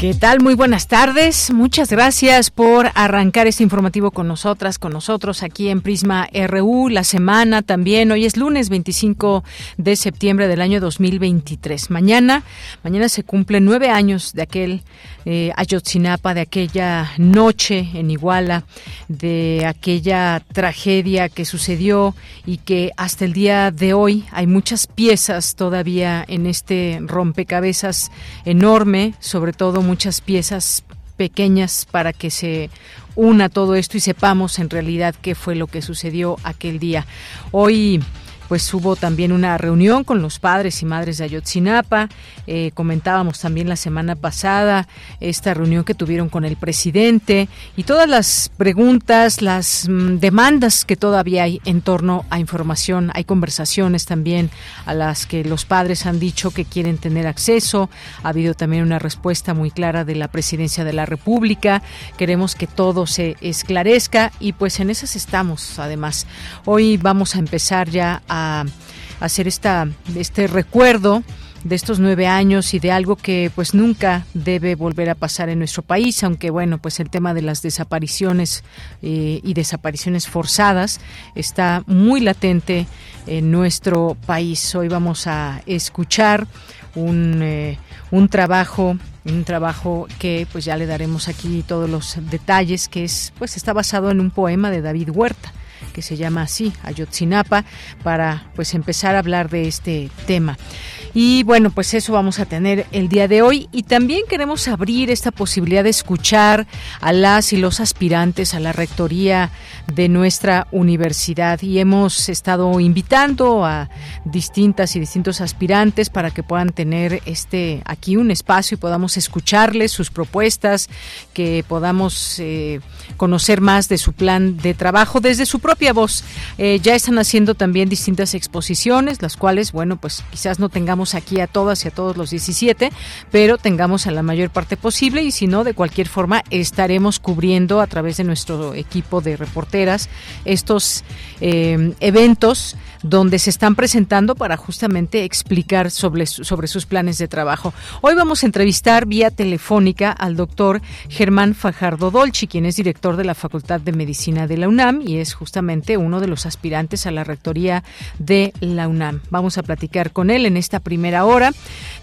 ¿Qué tal? Muy buenas tardes. Muchas gracias por arrancar este informativo con nosotras, con nosotros aquí en Prisma RU. La semana también. Hoy es lunes 25 de septiembre del año 2023. Mañana, mañana se cumplen nueve años de aquel eh, Ayotzinapa, de aquella noche en Iguala, de aquella tragedia que sucedió y que hasta el día de hoy hay muchas piezas todavía en este rompecabezas enorme, sobre todo muchas piezas pequeñas para que se una todo esto y sepamos en realidad qué fue lo que sucedió aquel día. Hoy pues hubo también una reunión con los padres y madres de Ayotzinapa. Eh, comentábamos también la semana pasada esta reunión que tuvieron con el presidente y todas las preguntas, las mm, demandas que todavía hay en torno a información. Hay conversaciones también a las que los padres han dicho que quieren tener acceso. Ha habido también una respuesta muy clara de la presidencia de la República. Queremos que todo se esclarezca y pues en esas estamos además. Hoy vamos a empezar ya a hacer esta, este recuerdo de estos nueve años y de algo que pues nunca debe volver a pasar en nuestro país, aunque bueno, pues el tema de las desapariciones eh, y desapariciones forzadas está muy latente en nuestro país. Hoy vamos a escuchar un, eh, un trabajo un trabajo que pues ya le daremos aquí todos los detalles que es pues está basado en un poema de David Huerta que se llama así, Ayotzinapa, para pues empezar a hablar de este tema. Y bueno, pues eso vamos a tener el día de hoy y también queremos abrir esta posibilidad de escuchar a las y los aspirantes a la rectoría de nuestra universidad y hemos estado invitando a distintas y distintos aspirantes para que puedan tener este aquí un espacio y podamos escucharles sus propuestas, que podamos eh, conocer más de su plan de trabajo desde su propia voz. Eh, ya están haciendo también distintas exposiciones, las cuales, bueno, pues quizás no tengamos aquí a todas y a todos los 17, pero tengamos a la mayor parte posible y si no, de cualquier forma estaremos cubriendo a través de nuestro equipo de reporteras estos eh, eventos donde se están presentando para justamente explicar sobre, sobre sus planes de trabajo. Hoy vamos a entrevistar vía telefónica al doctor Germán Fajardo Dolci, quien es director de la Facultad de Medicina de la UNAM y es justamente uno de los aspirantes a la rectoría de la UNAM. Vamos a platicar con él en esta primera hora.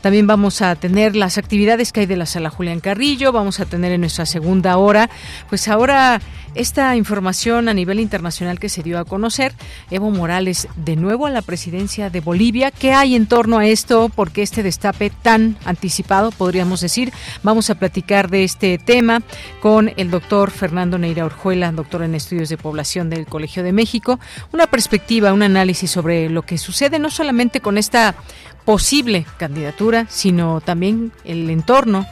También vamos a tener las actividades que hay de la sala Julián Carrillo, vamos a tener en nuestra segunda hora, pues ahora esta información a nivel internacional que se dio a conocer, Evo Morales de nuevo a la presidencia de Bolivia. ¿Qué hay en torno a esto? ¿Por qué este destape tan anticipado, podríamos decir? Vamos a platicar de este tema con el doctor Fernando Neira Orjuela, doctor en estudios de población del Colegio de México. Una perspectiva, un análisis sobre lo que sucede no solamente con esta posible candidatura, sino también el entorno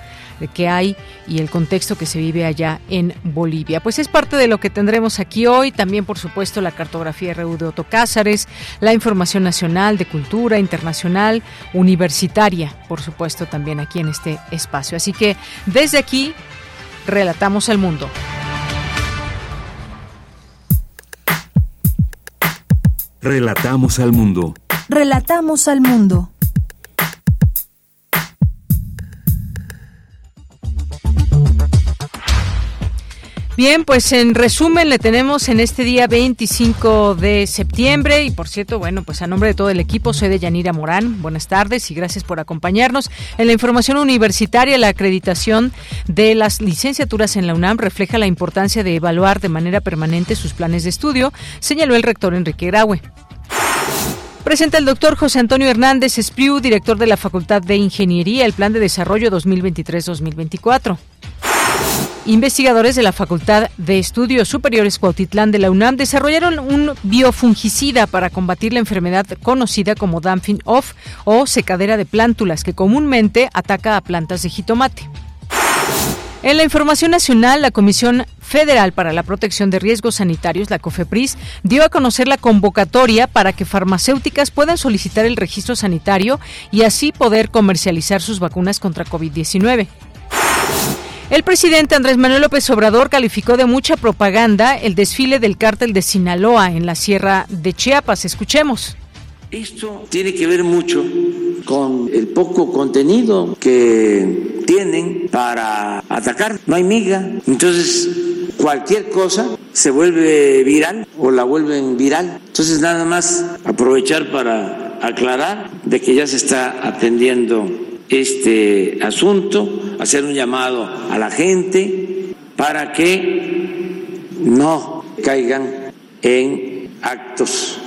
que hay y el contexto que se vive allá en Bolivia. Pues es parte de lo que tendremos aquí hoy, también por supuesto la cartografía RU de Otto Cázares, la información nacional de cultura internacional, universitaria, por supuesto también aquí en este espacio. Así que desde aquí relatamos al mundo. Relatamos al mundo. Relatamos al mundo. Bien, pues en resumen le tenemos en este día 25 de septiembre y por cierto, bueno, pues a nombre de todo el equipo soy de Yanira Morán. Buenas tardes y gracias por acompañarnos. En la información universitaria, la acreditación de las licenciaturas en la UNAM refleja la importancia de evaluar de manera permanente sus planes de estudio, señaló el rector Enrique Graue. Presenta el doctor José Antonio Hernández Espriu, director de la Facultad de Ingeniería, el Plan de Desarrollo 2023-2024. Investigadores de la Facultad de Estudios Superiores Cuautitlán de la UNAM desarrollaron un biofungicida para combatir la enfermedad conocida como dumping off o secadera de plántulas que comúnmente ataca a plantas de jitomate. En la información nacional, la Comisión Federal para la Protección de Riesgos Sanitarios, la COFEPRIS, dio a conocer la convocatoria para que farmacéuticas puedan solicitar el registro sanitario y así poder comercializar sus vacunas contra COVID-19. El presidente Andrés Manuel López Obrador calificó de mucha propaganda el desfile del cártel de Sinaloa en la Sierra de Chiapas. Escuchemos. Esto tiene que ver mucho con el poco contenido que tienen para atacar. No hay miga. Entonces, cualquier cosa se vuelve viral o la vuelven viral. Entonces, nada más aprovechar para aclarar de que ya se está atendiendo este asunto, hacer un llamado a la gente para que no caigan en actos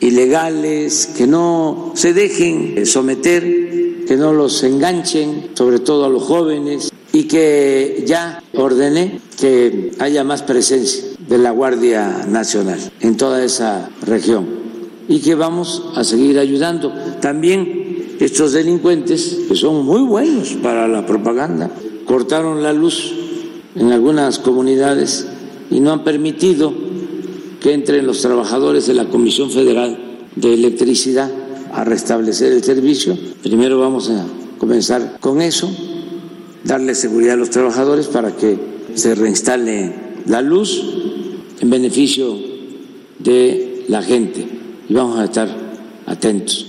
ilegales, que no se dejen someter, que no los enganchen, sobre todo a los jóvenes, y que ya ordené que haya más presencia de la Guardia Nacional en toda esa región y que vamos a seguir ayudando. También estos delincuentes, que son muy buenos para la propaganda, cortaron la luz en algunas comunidades y no han permitido que entren los trabajadores de la Comisión Federal de Electricidad a restablecer el servicio. Primero vamos a comenzar con eso, darle seguridad a los trabajadores para que se reinstale la luz en beneficio de la gente y vamos a estar atentos.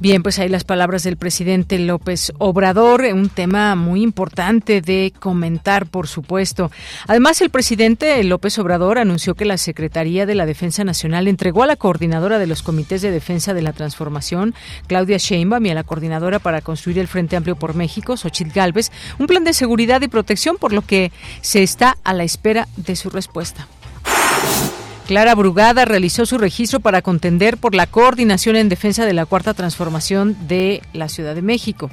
Bien, pues ahí las palabras del presidente López Obrador, un tema muy importante de comentar, por supuesto. Además, el presidente López Obrador anunció que la Secretaría de la Defensa Nacional entregó a la coordinadora de los comités de defensa de la transformación, Claudia Sheinbaum, y a la coordinadora para construir el Frente Amplio por México, Xochitl Gálvez, un plan de seguridad y protección, por lo que se está a la espera de su respuesta. Clara Brugada realizó su registro para contender por la coordinación en defensa de la cuarta transformación de la Ciudad de México.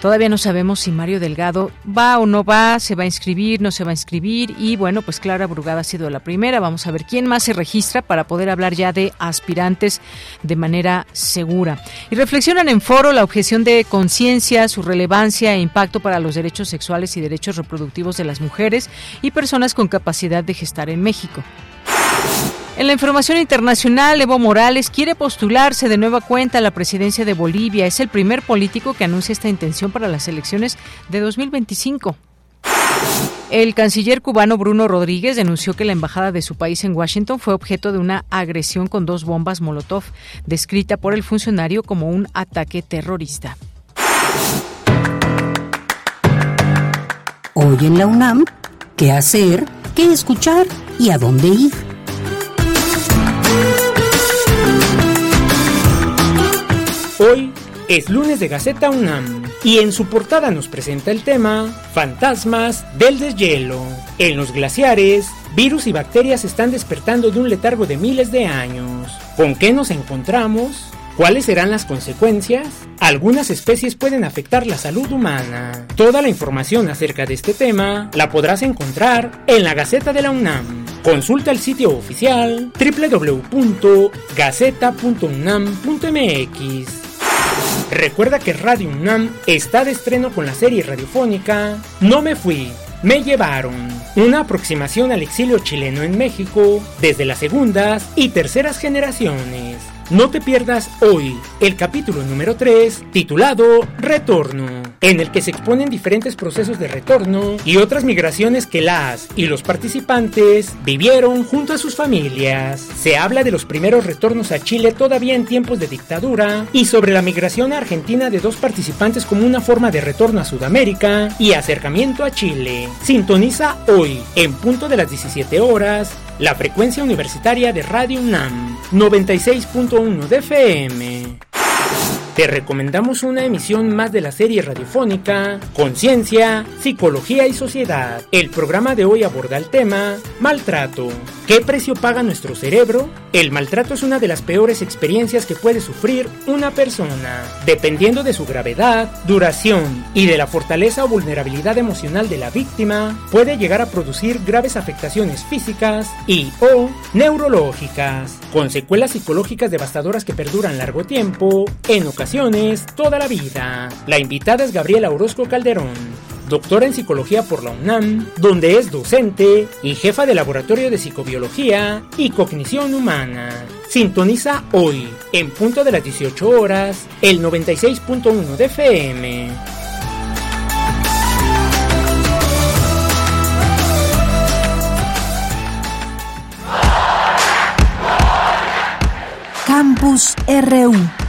Todavía no sabemos si Mario Delgado va o no va, se va a inscribir, no se va a inscribir y bueno, pues Clara Brugada ha sido la primera. Vamos a ver quién más se registra para poder hablar ya de aspirantes de manera segura. Y reflexionan en foro la objeción de conciencia, su relevancia e impacto para los derechos sexuales y derechos reproductivos de las mujeres y personas con capacidad de gestar en México. En la información internacional, Evo Morales quiere postularse de nueva cuenta a la presidencia de Bolivia. Es el primer político que anuncia esta intención para las elecciones de 2025. El canciller cubano Bruno Rodríguez denunció que la embajada de su país en Washington fue objeto de una agresión con dos bombas Molotov, descrita por el funcionario como un ataque terrorista. Hoy en la UNAM, ¿qué hacer? ¿Qué escuchar? ¿Y a dónde ir? Hoy es lunes de Gaceta UNAM y en su portada nos presenta el tema Fantasmas del deshielo. En los glaciares, virus y bacterias están despertando de un letargo de miles de años. ¿Con qué nos encontramos? ¿Cuáles serán las consecuencias? Algunas especies pueden afectar la salud humana. Toda la información acerca de este tema la podrás encontrar en la Gaceta de la UNAM. Consulta el sitio oficial www.gaceta.unam.mx. Recuerda que Radio UNAM está de estreno con la serie radiofónica No me fui, me llevaron. Una aproximación al exilio chileno en México desde las segundas y terceras generaciones. No te pierdas hoy el capítulo número 3 titulado Retorno, en el que se exponen diferentes procesos de retorno y otras migraciones que las y los participantes vivieron junto a sus familias. Se habla de los primeros retornos a Chile todavía en tiempos de dictadura y sobre la migración a Argentina de dos participantes como una forma de retorno a Sudamérica y acercamiento a Chile. Sintoniza hoy, en punto de las 17 horas, la frecuencia universitaria de Radio UNAM 96.1 de FM. Te recomendamos una emisión más de la serie radiofónica Conciencia, Psicología y Sociedad. El programa de hoy aborda el tema Maltrato. ¿Qué precio paga nuestro cerebro? El maltrato es una de las peores experiencias que puede sufrir una persona. Dependiendo de su gravedad, duración y de la fortaleza o vulnerabilidad emocional de la víctima, puede llegar a producir graves afectaciones físicas y o neurológicas, con secuelas psicológicas devastadoras que perduran largo tiempo, en ocasiones toda la vida. La invitada es Gabriela Orozco Calderón, doctora en psicología por la UNAM, donde es docente y jefa de laboratorio de psicobiología y cognición humana. Sintoniza hoy, en punto de las 18 horas, el 96.1 de FM. Campus RU.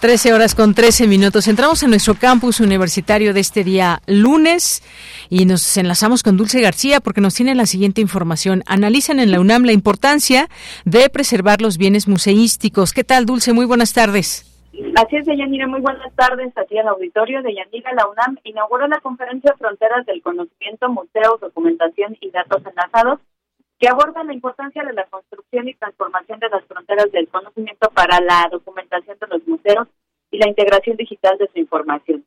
Trece horas con trece minutos. Entramos en nuestro campus universitario de este día lunes y nos enlazamos con Dulce García porque nos tiene la siguiente información. Analizan en la UNAM la importancia de preservar los bienes museísticos. ¿Qué tal, Dulce? Muy buenas tardes. Así es, Deyanira, muy buenas tardes. Aquí al auditorio de Yanira, la UNAM inauguró la conferencia Fronteras del Conocimiento, Museos, Documentación y Datos Enlazados, que aborda la importancia de la construcción y transformación de las fronteras del conocimiento para la documentación de los museos y la integración digital de su información.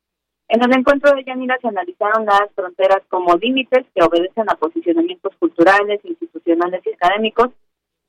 En el encuentro de Yanira se analizaron las fronteras como límites que obedecen a posicionamientos culturales, institucionales y académicos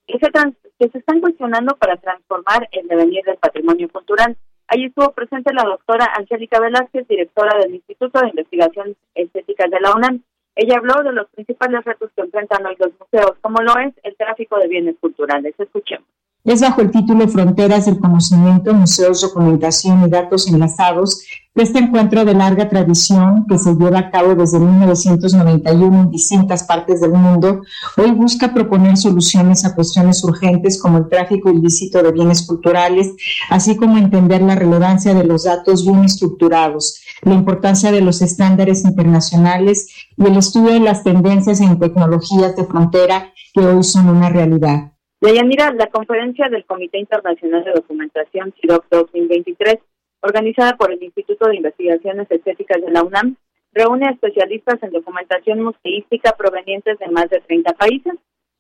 que se, que se están cuestionando para transformar el devenir del patrimonio cultural. Allí estuvo presente la doctora Angélica Velázquez, directora del Instituto de Investigación Estética de la UNAM, ella habló de los principales retos que enfrentan hoy los museos, como lo es el tráfico de bienes culturales. Escuchemos. Es bajo el título Fronteras del Conocimiento, Museos, Documentación y Datos Enlazados que este encuentro de larga tradición que se lleva a cabo desde 1991 en distintas partes del mundo, hoy busca proponer soluciones a cuestiones urgentes como el tráfico ilícito de bienes culturales, así como entender la relevancia de los datos bien estructurados, la importancia de los estándares internacionales y el estudio de las tendencias en tecnologías de frontera que hoy son una realidad. Deyanira, la conferencia del Comité Internacional de Documentación CIDOC 2023, organizada por el Instituto de Investigaciones Estéticas de la UNAM, reúne a especialistas en documentación museística provenientes de más de 30 países,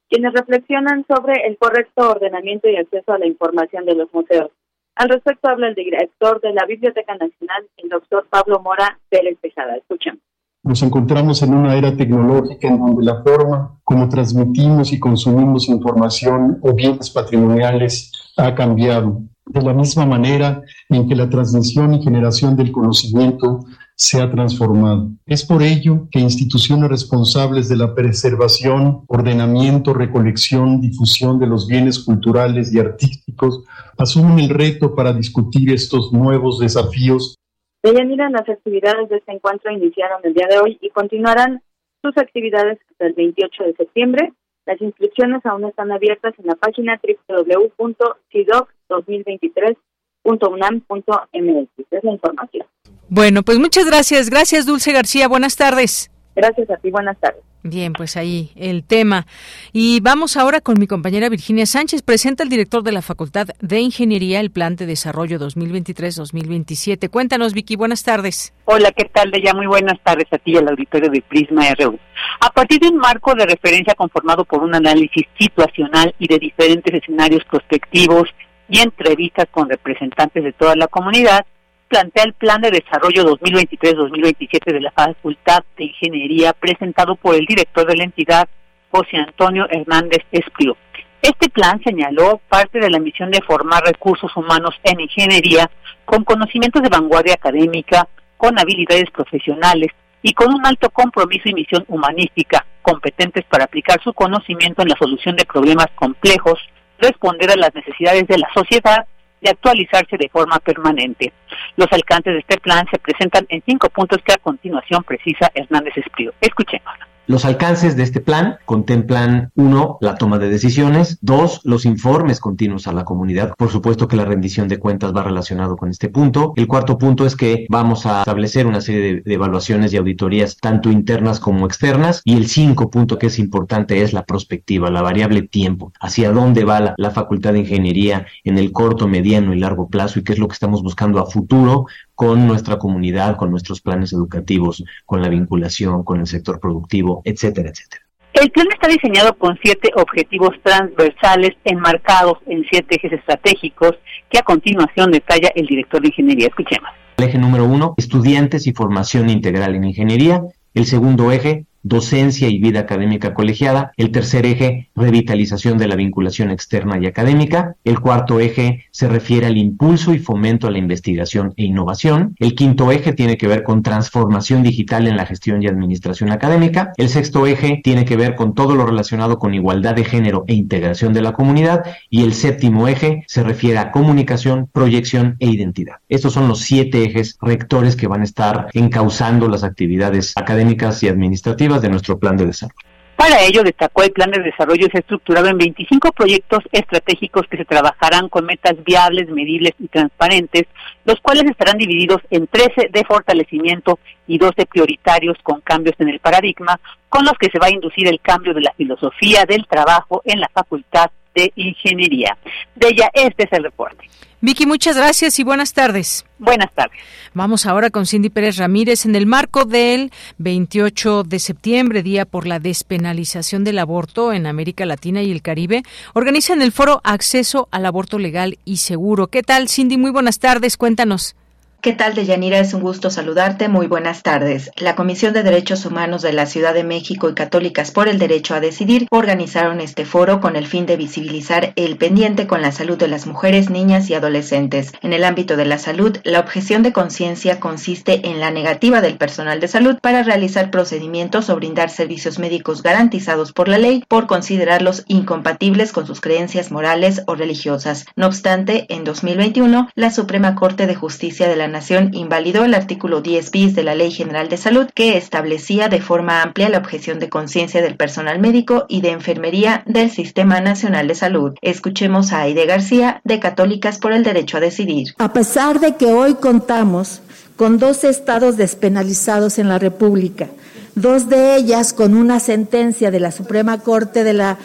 quienes reflexionan sobre el correcto ordenamiento y acceso a la información de los museos. Al respecto habla el director de la Biblioteca Nacional, el doctor Pablo Mora Pérez Tejada. Escuchen. Nos encontramos en una era tecnológica en donde la forma como transmitimos y consumimos información o bienes patrimoniales ha cambiado, de la misma manera en que la transmisión y generación del conocimiento se ha transformado. Es por ello que instituciones responsables de la preservación, ordenamiento, recolección, difusión de los bienes culturales y artísticos asumen el reto para discutir estos nuevos desafíos Deyanira, las actividades de este encuentro iniciaron el día de hoy y continuarán sus actividades hasta el 28 de septiembre. Las inscripciones aún están abiertas en la página www.cidoc2023.unam.mx. Es la información. Bueno, pues muchas gracias. Gracias, Dulce García. Buenas tardes. Gracias a ti. Buenas tardes. Bien, pues ahí el tema. Y vamos ahora con mi compañera Virginia Sánchez. Presenta el director de la Facultad de Ingeniería el Plan de Desarrollo 2023-2027. Cuéntanos, Vicky, buenas tardes. Hola, ¿qué tal? De ya muy buenas tardes a ti y al auditorio de Prisma RU. A partir de un marco de referencia conformado por un análisis situacional y de diferentes escenarios prospectivos y entrevistas con representantes de toda la comunidad, plantea el Plan de Desarrollo 2023-2027 de la Facultad de Ingeniería presentado por el director de la entidad, José Antonio Hernández Espriu. Este plan señaló parte de la misión de formar recursos humanos en ingeniería con conocimientos de vanguardia académica, con habilidades profesionales y con un alto compromiso y misión humanística, competentes para aplicar su conocimiento en la solución de problemas complejos, responder a las necesidades de la sociedad de actualizarse de forma permanente. Los alcances de este plan se presentan en cinco puntos que a continuación precisa Hernández Espriu. Escuchemos. Los alcances de este plan contemplan, uno, la toma de decisiones, dos, los informes continuos a la comunidad. Por supuesto que la rendición de cuentas va relacionado con este punto. El cuarto punto es que vamos a establecer una serie de, evaluaciones y auditorías tanto internas como externas. Y el cinco punto que es importante es la prospectiva, la variable tiempo, hacia dónde va la, la Facultad de Ingeniería en el corto, mediano y largo plazo y qué es lo que estamos buscando a futuro con nuestra comunidad, con nuestros planes educativos, con la vinculación, con el sector productivo, etcétera, etcétera. El plan está diseñado con siete objetivos transversales enmarcados en siete ejes estratégicos que a continuación detalla el director de ingeniería. Escuchemos. El eje número uno, estudiantes y formación integral en ingeniería. El segundo eje, docencia y vida académica colegiada. El tercer eje, revitalización de la vinculación externa y académica. El cuarto eje se refiere al impulso y fomento a la investigación e innovación. El quinto eje tiene que ver con transformación digital en la gestión y administración académica. El sexto eje tiene que ver con todo lo relacionado con igualdad de género e integración de la comunidad. Y el séptimo eje se refiere a comunicación, proyección e identidad. Estos son los siete ejes rectores que van a estar encauzando las actividades académicas y administrativas de nuestro plan de desarrollo. Para ello, destacó el plan de desarrollo es estructurado en 25 proyectos estratégicos que se trabajarán con metas viables, medibles y transparentes, los cuales estarán divididos en 13 de fortalecimiento y 12 prioritarios con cambios en el paradigma, con los que se va a inducir el cambio de la filosofía del trabajo en la Facultad de Ingeniería. De ella, este es el reporte. Vicky, muchas gracias y buenas tardes. Buenas tardes. Vamos ahora con Cindy Pérez Ramírez. En el marco del 28 de septiembre, Día por la Despenalización del Aborto en América Latina y el Caribe, organizan el foro Acceso al Aborto Legal y Seguro. ¿Qué tal, Cindy? Muy buenas tardes. Cuéntanos. ¿Qué tal, Deyanira? Es un gusto saludarte. Muy buenas tardes. La Comisión de Derechos Humanos de la Ciudad de México y Católicas por el Derecho a Decidir organizaron este foro con el fin de visibilizar el pendiente con la salud de las mujeres, niñas y adolescentes. En el ámbito de la salud, la objeción de conciencia consiste en la negativa del personal de salud para realizar procedimientos o brindar servicios médicos garantizados por la ley por considerarlos incompatibles con sus creencias morales o religiosas. No obstante, en 2021, la Suprema Corte de Justicia de la Nación invalidó el artículo 10 bis de la Ley General de Salud que establecía de forma amplia la objeción de conciencia del personal médico y de enfermería del Sistema Nacional de Salud. Escuchemos a Aide García de Católicas por el Derecho a Decidir. A pesar de que hoy contamos con dos estados despenalizados en la República, dos de ellas con una sentencia de la Suprema Corte de la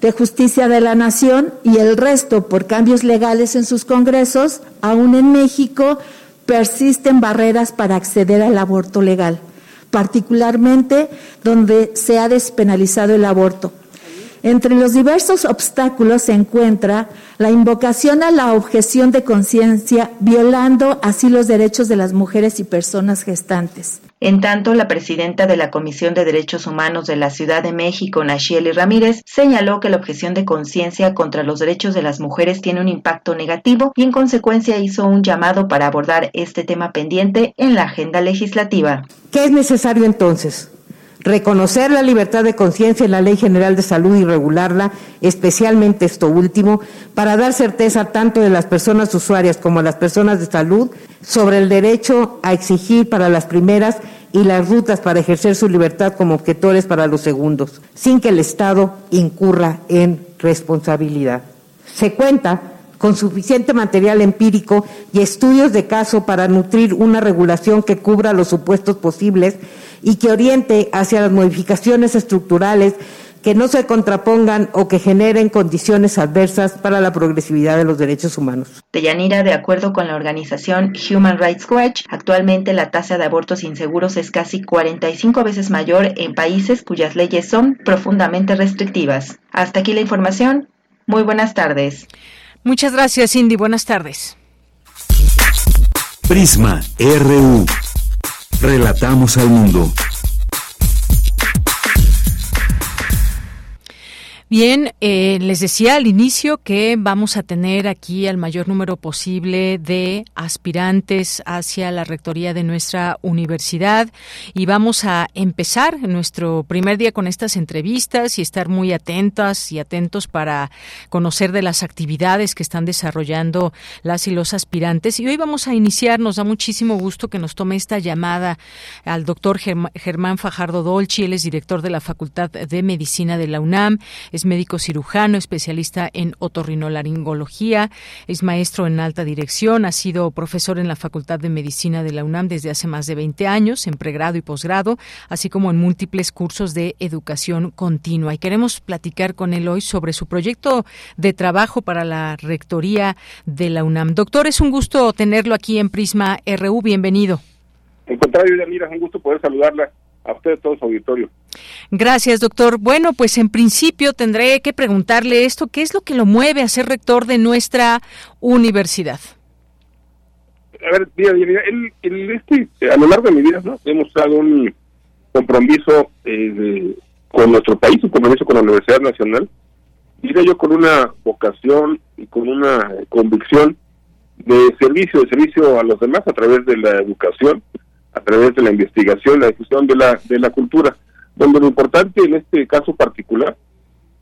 de Justicia de la Nación y el resto por cambios legales en sus congresos, aún en México persisten barreras para acceder al aborto legal, particularmente donde se ha despenalizado el aborto. Entre los diversos obstáculos se encuentra la invocación a la objeción de conciencia, violando así los derechos de las mujeres y personas gestantes. En tanto, la presidenta de la Comisión de Derechos Humanos de la Ciudad de México, Nacheli Ramírez, señaló que la objeción de conciencia contra los derechos de las mujeres tiene un impacto negativo y en consecuencia hizo un llamado para abordar este tema pendiente en la agenda legislativa. ¿Qué es necesario entonces? Reconocer la libertad de conciencia en la Ley General de Salud y regularla, especialmente esto último, para dar certeza tanto de las personas usuarias como a las personas de salud sobre el derecho a exigir para las primeras y las rutas para ejercer su libertad como objetores para los segundos, sin que el Estado incurra en responsabilidad. Se cuenta con suficiente material empírico y estudios de caso para nutrir una regulación que cubra los supuestos posibles y que oriente hacia las modificaciones estructurales que no se contrapongan o que generen condiciones adversas para la progresividad de los derechos humanos. Deyanira, de acuerdo con la organización Human Rights Watch, actualmente la tasa de abortos inseguros es casi 45 veces mayor en países cuyas leyes son profundamente restrictivas. Hasta aquí la información. Muy buenas tardes. Muchas gracias, Cindy. Buenas tardes. Prisma RU. Relatamos al mundo. Bien, eh, les decía al inicio que vamos a tener aquí al mayor número posible de aspirantes hacia la rectoría de nuestra universidad y vamos a empezar nuestro primer día con estas entrevistas y estar muy atentas y atentos para conocer de las actividades que están desarrollando las y los aspirantes. Y hoy vamos a iniciar, nos da muchísimo gusto que nos tome esta llamada al doctor Germán Fajardo Dolci, él es director de la Facultad de Medicina de la UNAM médico cirujano, especialista en otorrinolaringología, es maestro en alta dirección, ha sido profesor en la Facultad de Medicina de la UNAM desde hace más de 20 años, en pregrado y posgrado, así como en múltiples cursos de educación continua. Y queremos platicar con él hoy sobre su proyecto de trabajo para la rectoría de la UNAM. Doctor, es un gusto tenerlo aquí en Prisma RU. Bienvenido. En contrario, Yanira, es un gusto poder saludarla a usted, todo su auditorio. Gracias, doctor. Bueno, pues en principio tendré que preguntarle esto, ¿qué es lo que lo mueve a ser rector de nuestra universidad? A ver, mira, mira el, este, a lo largo de mi vida ¿no? hemos dado un compromiso eh, con nuestro país, un compromiso con la Universidad Nacional, diría yo con una vocación y con una convicción de servicio, de servicio a los demás a través de la educación, a través de la investigación, la difusión de la, de la cultura, donde lo importante en este caso particular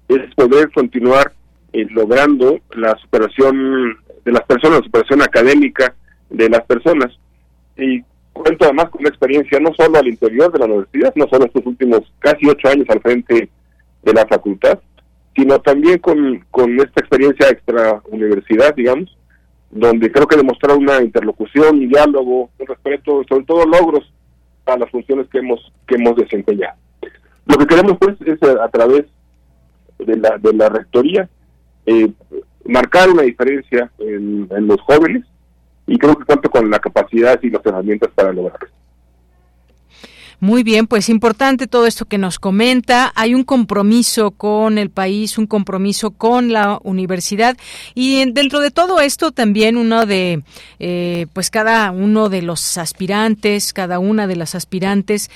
es poder continuar eh, logrando la superación de las personas, la superación académica de las personas. Y cuento además con una experiencia no solo al interior de la universidad, no solo estos últimos casi ocho años al frente de la facultad, sino también con, con esta experiencia extra universidad, digamos, donde creo que demostrar una interlocución, y diálogo, un respeto, sobre todo logros a las funciones que hemos que hemos desempeñado. Lo que queremos pues es eh, a través de la de la rectoría eh, marcar una diferencia en, en, los jóvenes y creo que cuento con la capacidad y las herramientas para lograrlo. Muy bien, pues importante todo esto que nos comenta. Hay un compromiso con el país, un compromiso con la universidad y dentro de todo esto también uno de, eh, pues cada uno de los aspirantes, cada una de las aspirantes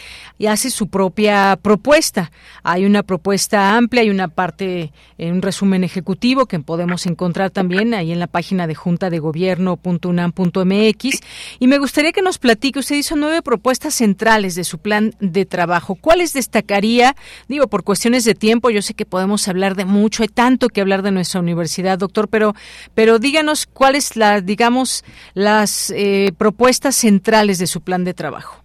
hace su propia propuesta. Hay una propuesta amplia, hay una parte, en un resumen ejecutivo que podemos encontrar también ahí en la página de junta de gobierno.unam.mx y me gustaría que nos platique. Usted hizo nueve propuestas centrales de su plan de trabajo. ¿Cuáles destacaría? Digo, por cuestiones de tiempo, yo sé que podemos hablar de mucho, hay tanto que hablar de nuestra universidad, doctor, pero, pero díganos cuáles, la, digamos, las eh, propuestas centrales de su plan de trabajo.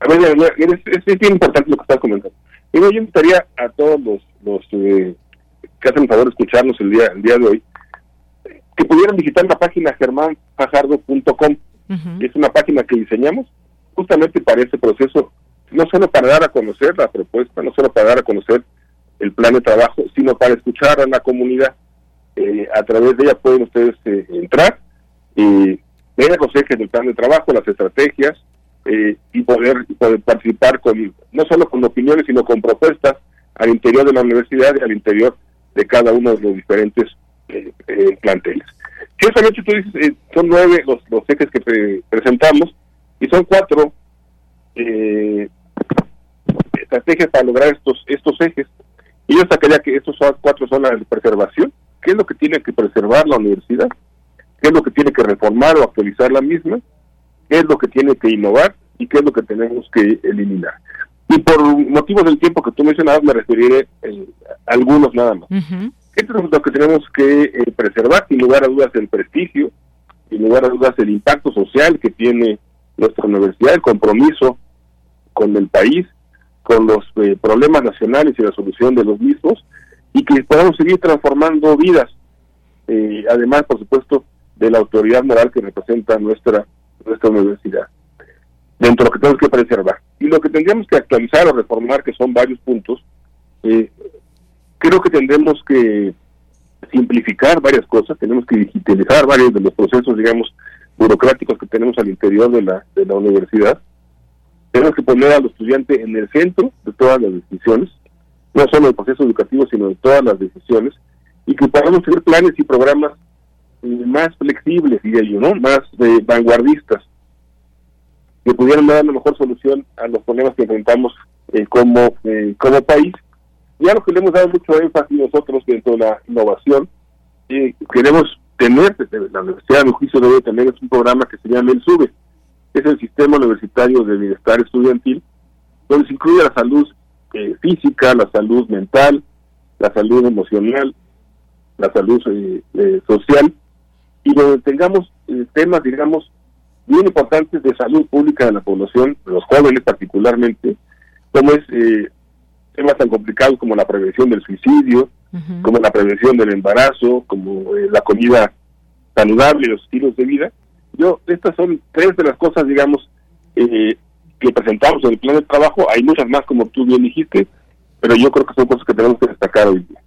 A ver, es, es, bien importante lo que estás comentando. yo invitaría a todos los, los eh, que hacen favor de escucharnos el día, el día de hoy, que pudieran visitar la página germánfajardo.com. Es una página que diseñamos justamente para ese proceso no solo para dar a conocer la propuesta, no solo para dar a conocer el plan de trabajo, sino para escuchar a la comunidad. Eh, a través de ella pueden ustedes eh, entrar y ver los ejes del plan de trabajo, las estrategias eh, y poder, poder participar con no solo con opiniones, sino con propuestas al interior de la universidad y al interior de cada uno de los diferentes planteles. Ciertamente tú dices, son nueve los, los ejes que presentamos y son cuatro eh, estrategias para lograr estos estos ejes. Y yo sacaría que estos cuatro son la preservación, qué es lo que tiene que preservar la universidad, qué es lo que tiene que reformar o actualizar la misma, qué es lo que tiene que innovar y qué es lo que tenemos que eliminar. Y por motivos del tiempo que tú mencionabas, me referiré a algunos nada más. ¿Qué es lo que tenemos que eh, preservar? Sin lugar a dudas, el prestigio, sin lugar a dudas, el impacto social que tiene nuestra universidad, el compromiso con el país, con los eh, problemas nacionales y la solución de los mismos, y que podamos seguir transformando vidas, eh, además, por supuesto, de la autoridad moral que representa nuestra, nuestra universidad, dentro de lo que tenemos que preservar. Y lo que tendríamos que actualizar o reformar, que son varios puntos, eh, creo que tendremos que simplificar varias cosas, tenemos que digitalizar varios de los procesos, digamos, burocráticos que tenemos al interior de la, de la universidad, tenemos que poner al estudiante en el centro de todas las decisiones, no solo del proceso educativo, sino de todas las decisiones, y que podamos tener planes y programas eh, más flexibles, diría yo, ¿no? Más de vanguardistas, que pudieran dar la mejor solución a los problemas que enfrentamos eh, como, eh, como país ya lo que le hemos dado mucho énfasis nosotros dentro de la innovación, eh, queremos tener, la Universidad de Juicio debe tener un programa que se llama el SUBE, que es el Sistema Universitario de Bienestar Estudiantil, donde se incluye la salud eh, física, la salud mental, la salud emocional, la salud eh, eh, social, y donde tengamos temas, digamos, bien importantes de salud pública de la población, de los jóvenes particularmente, como es temas tan complicados como la prevención del suicidio, como la prevención del embarazo, como la comida saludable y los estilos de vida. Yo, estas son tres de las cosas, digamos, eh, que presentamos en el plan de trabajo. Hay muchas más, como tú bien dijiste, pero yo creo que son cosas que tenemos que destacar hoy día.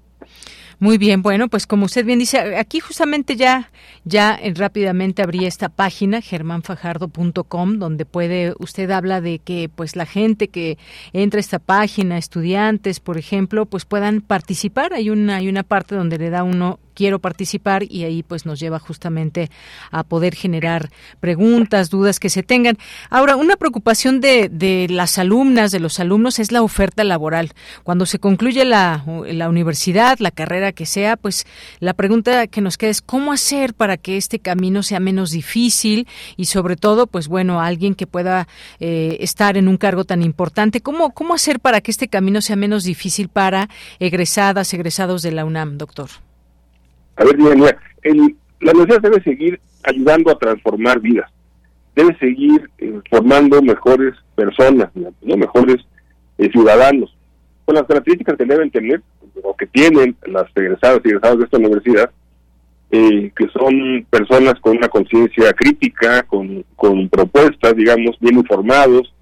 Muy bien, bueno, pues como usted bien dice, aquí justamente ya ya eh, rápidamente abrí esta página germanfajardo.com donde puede usted habla de que pues la gente que entra a esta página, estudiantes, por ejemplo, pues puedan participar. Hay una hay una parte donde le da uno quiero participar y ahí pues nos lleva justamente a poder generar preguntas, dudas que se tengan. Ahora, una preocupación de, de las alumnas, de los alumnos, es la oferta laboral. Cuando se concluye la, universidad, la carrera que sea, pues la pregunta que nos queda es cómo hacer para que este camino sea menos difícil y sobre todo, pues bueno, alguien que pueda eh, estar en un cargo tan importante, ¿cómo, ¿cómo hacer para que este camino sea menos difícil para egresadas, egresados de la UNAM, doctor? A ver, mira, el, la universidad debe seguir ayudando a transformar vidas, debe seguir eh, formando mejores personas, ¿no? mejores eh, ciudadanos, con las características que deben tener o que tienen las egresadas y egresados de esta universidad, eh, que son personas con una conciencia crítica, con, con propuestas, digamos, bien informados,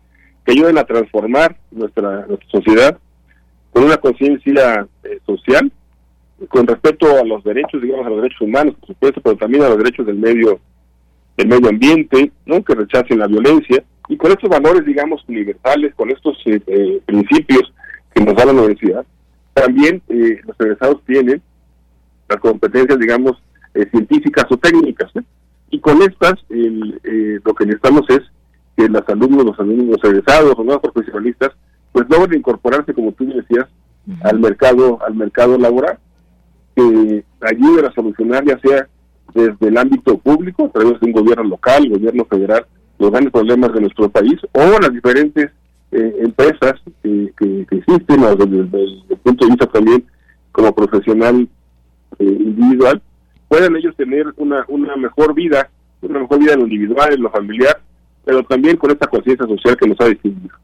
que ayuden a transformar nuestra, nuestra sociedad, con una conciencia social con respecto a los derechos, digamos, a los derechos humanos, por supuesto, pero también a los derechos del medio, del medio ambiente, ¿no? que rechacen la violencia, y con estos valores, digamos, universales, con estos eh, eh, principios que nos da la universidad, también eh, los egresados tienen las competencias, digamos, científicas o técnicas, y con estas lo que necesitamos es que los alumnos, los alumnos egresados, los nuevos profesionalistas, pues logren incorporarse, como tú decías, al mercado, al mercado laboral que ayuden a solucionar, ya sea desde el ámbito público, a través de un gobierno local, gobierno federal, los grandes problemas de nuestro país, o las diferentes eh, empresas que, existen, desde, el punto de vista también como profesional eh, individual, puedan ellos tener una, una mejor vida, una mejor vida en lo individual, en lo familiar, pero también con esta conciencia social que nos ha distinguido.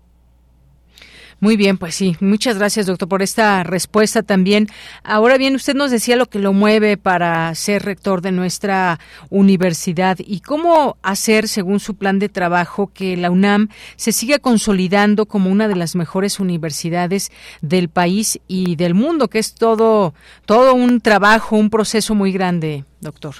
Muy bien, pues sí. Muchas gracias, doctor, por esta respuesta también. Ahora bien, usted nos decía lo que lo mueve para ser rector de nuestra universidad y cómo hacer, según su plan de trabajo, que la UNAM se siga consolidando como una de las mejores universidades del país y del mundo, que es todo, todo un trabajo, un proceso muy grande, doctor.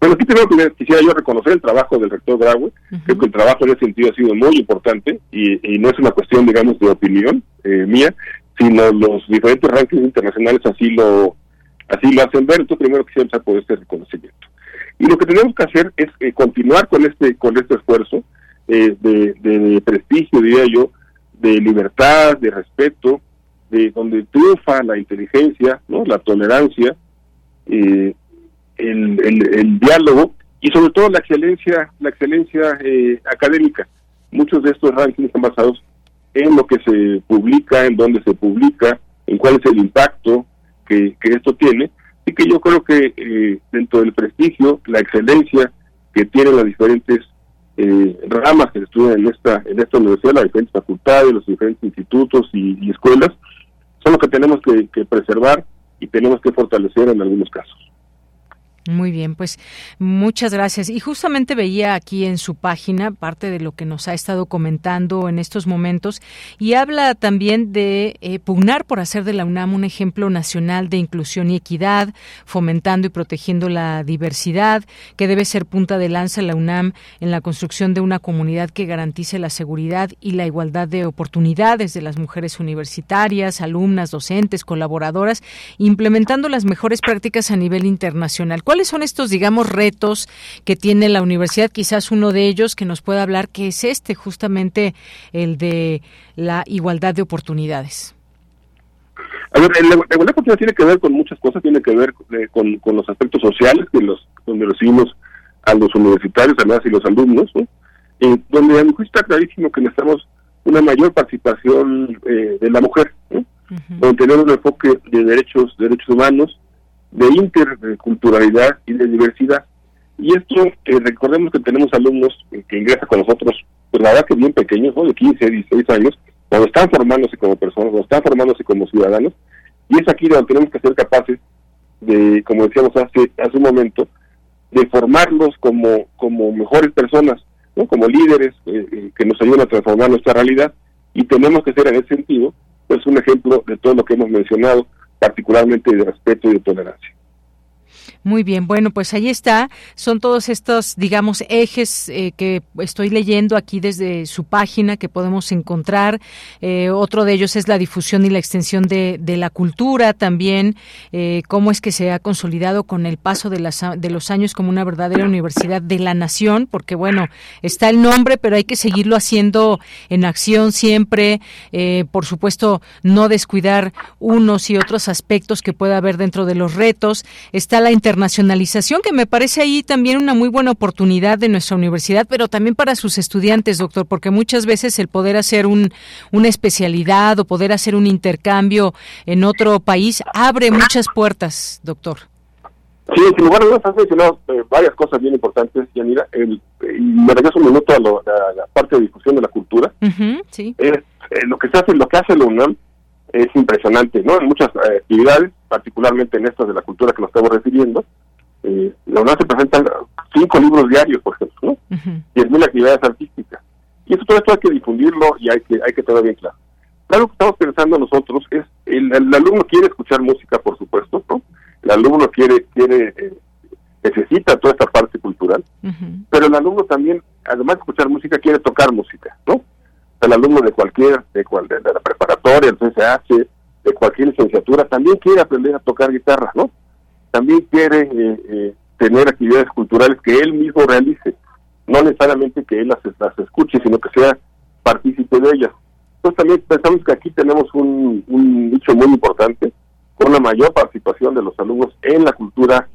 Bueno, aquí que quisiera yo reconocer el trabajo del rector Graue. Creo que el trabajo en ese sentido ha sido muy importante y, no es una cuestión, digamos, de opinión eh, mía, sino los diferentes rankings internacionales así lo así lo hacen ver. Entonces, primero quisiera empezar por este reconocimiento. Y lo que tenemos que hacer es eh, continuar con este con este esfuerzo eh, de, de, prestigio, diría yo, de libertad, de respeto, de donde triunfa la inteligencia, no, la tolerancia. Eh, el, diálogo y sobre todo la excelencia, la excelencia eh, académica. Muchos de estos rankings están basados en lo que se publica, en dónde se publica, en cuál es el impacto que, esto tiene, y que yo creo que eh, dentro del prestigio, la excelencia que tienen las diferentes eh, ramas que estudian en esta, en esta universidad, las diferentes facultades, los diferentes institutos y, escuelas, son lo que tenemos que preservar y tenemos que fortalecer en algunos casos. Muy bien, pues muchas gracias. Y justamente veía aquí en su página parte de lo que nos ha estado comentando en estos momentos y habla también de eh, pugnar por hacer de la UNAM un ejemplo nacional de inclusión y equidad, fomentando y protegiendo la diversidad, que debe ser punta de lanza la UNAM en la construcción de una comunidad que garantice la seguridad y la igualdad de oportunidades de las mujeres universitarias, alumnas, docentes, colaboradoras, implementando las mejores prácticas a nivel internacional. ¿Cuáles son estos, digamos, retos que tiene la universidad? Quizás uno de ellos que nos pueda hablar, que es este, justamente el de la igualdad de oportunidades. A ver, la, igualdad continua tiene que ver con muchas cosas, tiene que ver eh, con, con, los aspectos sociales que los donde recibimos a los universitarios, además, y los alumnos, ¿no? Eh, donde a mi juicio está clarísimo que necesitamos una mayor participación eh, de la mujer, ¿no? donde tenemos un enfoque de derechos, derechos humanos, de interculturalidad y de diversidad. Y esto, eh, recordemos que tenemos alumnos que ingresan con nosotros, pues la verdad que bien pequeños, ¿no? de 15, 16 años, cuando están formándose como personas, cuando están formándose como ciudadanos, y es aquí donde tenemos que ser capaces de, como decíamos hace, hace un momento, de formarlos como, como mejores personas, ¿no? como líderes eh, eh, que nos ayudan a transformar nuestra realidad, y tenemos que ser en ese sentido, pues un ejemplo de todo lo que hemos mencionado, particularmente de respeto y de tolerancia. Muy bien, bueno, pues ahí está. Son todos estos, digamos, ejes eh, que estoy leyendo aquí desde su página que podemos encontrar. Eh, otro de ellos es la difusión y la extensión de, la cultura también, eh, cómo es que se ha consolidado con el paso de, las, de los años como una verdadera universidad de la nación, porque bueno, está el nombre, pero hay que seguirlo haciendo en acción siempre. por supuesto, no descuidar unos y otros aspectos que pueda haber dentro de los retos. Está la internacionalización, que me parece ahí también una muy buena oportunidad de nuestra universidad, pero también para sus estudiantes, doctor, porque muchas veces el poder hacer un, una especialidad o poder hacer un intercambio en otro país abre muchas puertas, doctor. Sí, sin lugar a dudas has mencionado eh, varias cosas bien importantes, Yanira. El, y me regreso un minuto a, la, parte de difusión de la cultura. sí. Eh, lo que se hace, lo que hace la UNAM es impresionante, ¿no? En muchas eh, actividades, particularmente en estas de la cultura que nos estamos refiriendo, eh, la UNAM se presentan cinco libros diarios, por ejemplo, ¿no? Diez mil actividades artísticas. Y eso todo esto hay que difundirlo y hay que hay que tenerlo bien claro. Claro que estamos pensando nosotros es, el, alumno quiere escuchar música, por supuesto, ¿no? El alumno quiere, quiere eh, necesita toda esta parte cultural, pero el alumno también, además de escuchar música, quiere tocar música, ¿no? el alumno de cualquier, de, cual, de, la preparatoria, el CCH, de cualquier licenciatura, también quiere aprender a tocar guitarra, ¿no? También quiere eh, eh, tener actividades culturales que él mismo realice, no necesariamente que él las, las escuche, sino que sea partícipe de ellas. Entonces también pensamos que aquí tenemos un, un nicho muy importante, con la mayor participación de los alumnos en la cultura,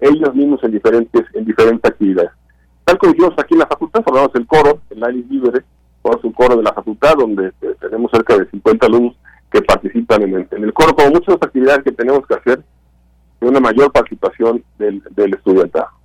ellos mismos en diferentes, en diferentes actividades. Tal como hicimos aquí en la facultad, formamos el coro, el Alice Libre, un coro de la facultad, donde eh, tenemos cerca de 50 alumnos que participan en el, en el coro, como muchas actividades que tenemos que hacer una mayor participación del, del estudiantado.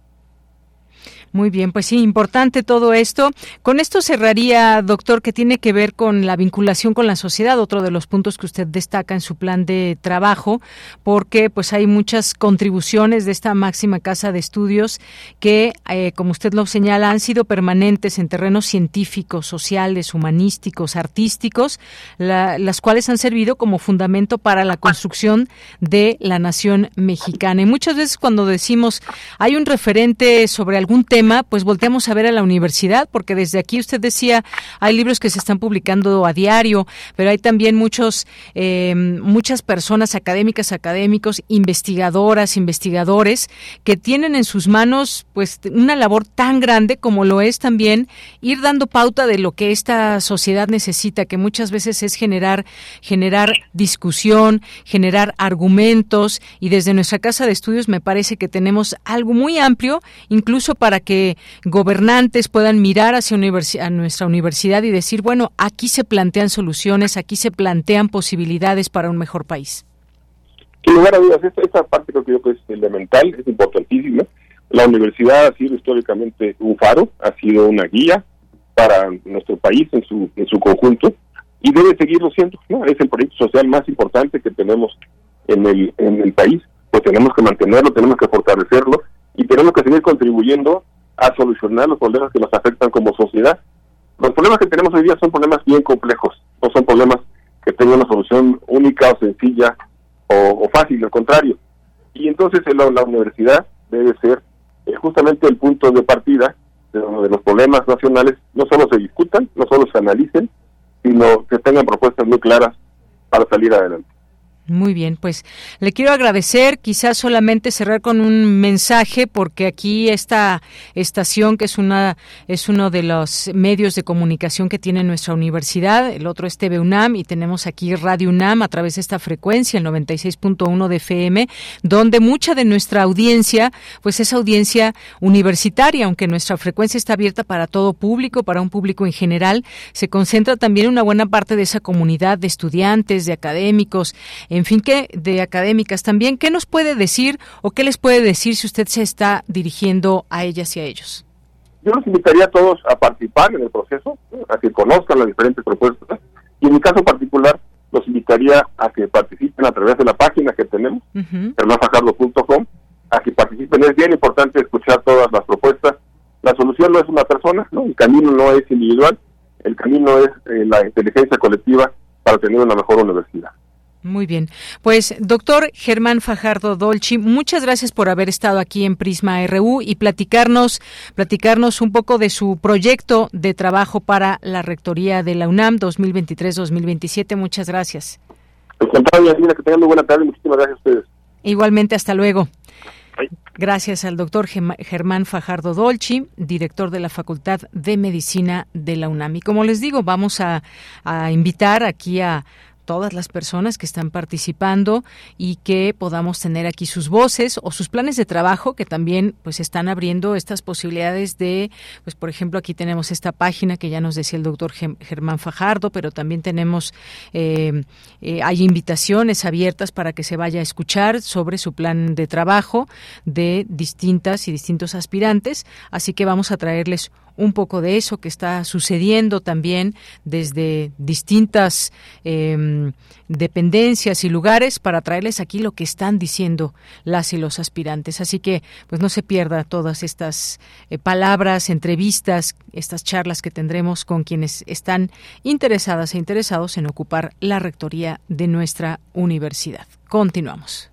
Muy bien, pues sí, importante todo esto. Con esto cerraría, doctor, que tiene que ver con la vinculación con la sociedad, otro de los puntos que usted destaca en su plan de trabajo, porque pues hay muchas contribuciones de esta máxima casa de estudios que, eh, como usted lo señala, han sido permanentes en terrenos científicos, sociales, humanísticos, artísticos, las cuales han servido como fundamento para la construcción de la nación mexicana. Y muchas veces cuando decimos hay un referente sobre algún tema, pues volteamos a ver a la universidad, porque desde aquí usted decía, hay libros que se están publicando a diario, pero hay también muchos, eh, muchas personas académicas, académicos, investigadoras, investigadores, que tienen en sus manos pues una labor tan grande como lo es también ir dando pauta de lo que esta sociedad necesita, que muchas veces es generar, generar discusión, generar argumentos, y desde nuestra casa de estudios me parece que tenemos algo muy amplio, incluso para que gobernantes puedan mirar hacia a nuestra universidad y decir, bueno, aquí se plantean soluciones, aquí se plantean posibilidades para un mejor país. Sin lugar a dudas, esta, parte creo que es elemental, es importantísima. La universidad ha sido históricamente un faro, ha sido una guía para nuestro país en su, en su conjunto y debe seguirlo siendo. Es el proyecto social más importante que tenemos en el, en el país, pues tenemos que mantenerlo, tenemos que fortalecerlo y tenemos que seguir contribuyendo a solucionar los problemas que nos afectan como sociedad. Los problemas que tenemos hoy día son problemas bien complejos, no son problemas que tengan una solución única o sencilla o, fácil, al contrario. Y entonces la, la universidad debe ser eh, justamente el punto de partida de donde los problemas nacionales no solo se discutan, no solo se analicen, sino que tengan propuestas muy claras para salir adelante. Muy bien, pues le quiero agradecer, quizás solamente cerrar con un mensaje, porque aquí esta estación, que es una es uno de los medios de comunicación que tiene nuestra universidad, el otro es TV UNAM y tenemos aquí Radio UNAM a través de esta frecuencia, el 96.1 de FM, donde mucha de nuestra audiencia, pues es audiencia universitaria, aunque nuestra frecuencia está abierta para todo público, para un público en general, se concentra también una buena parte de esa comunidad de estudiantes, de académicos, en fin, que de académicas también. ¿Qué nos puede decir o qué les puede decir si usted se está dirigiendo a ellas y a ellos? Yo los invitaría a todos a participar en el proceso, a que conozcan las diferentes propuestas y en mi caso particular los invitaría a que participen a través de la página que tenemos, uh a que participen. Es bien importante escuchar todas las propuestas. La solución no es una persona, ¿no? el camino no es individual, el camino es eh, la inteligencia colectiva para tener una mejor universidad. Muy bien. Pues, doctor Germán Fajardo Dolci, muchas gracias por haber estado aquí en Prisma RU y platicarnos, platicarnos un poco de su proyecto de trabajo para la Rectoría de la UNAM 2023-2027. Muchas gracias. que tengan muy buena tarde. Muchísimas gracias a ustedes. Igualmente, hasta luego. Gracias al doctor Germán Fajardo Dolci, director de la Facultad de Medicina de la UNAM. Y como les digo, vamos a invitar aquí a todas las personas que están participando y que podamos tener aquí sus voces o sus planes de trabajo que también pues están abriendo estas posibilidades de pues por ejemplo aquí tenemos esta página que ya nos decía el doctor Germán Fajardo pero también tenemos eh, eh, hay invitaciones abiertas para que se vaya a escuchar sobre su plan de trabajo de distintas y distintos aspirantes así que vamos a traerles un poco de eso que está sucediendo también desde distintas em, dependencias y lugares para traerles aquí lo que están diciendo las y los aspirantes. Así que, pues no se pierda todas estas eh, palabras, entrevistas, estas charlas que tendremos con quienes están interesadas e interesados en ocupar la rectoría de nuestra universidad. Continuamos.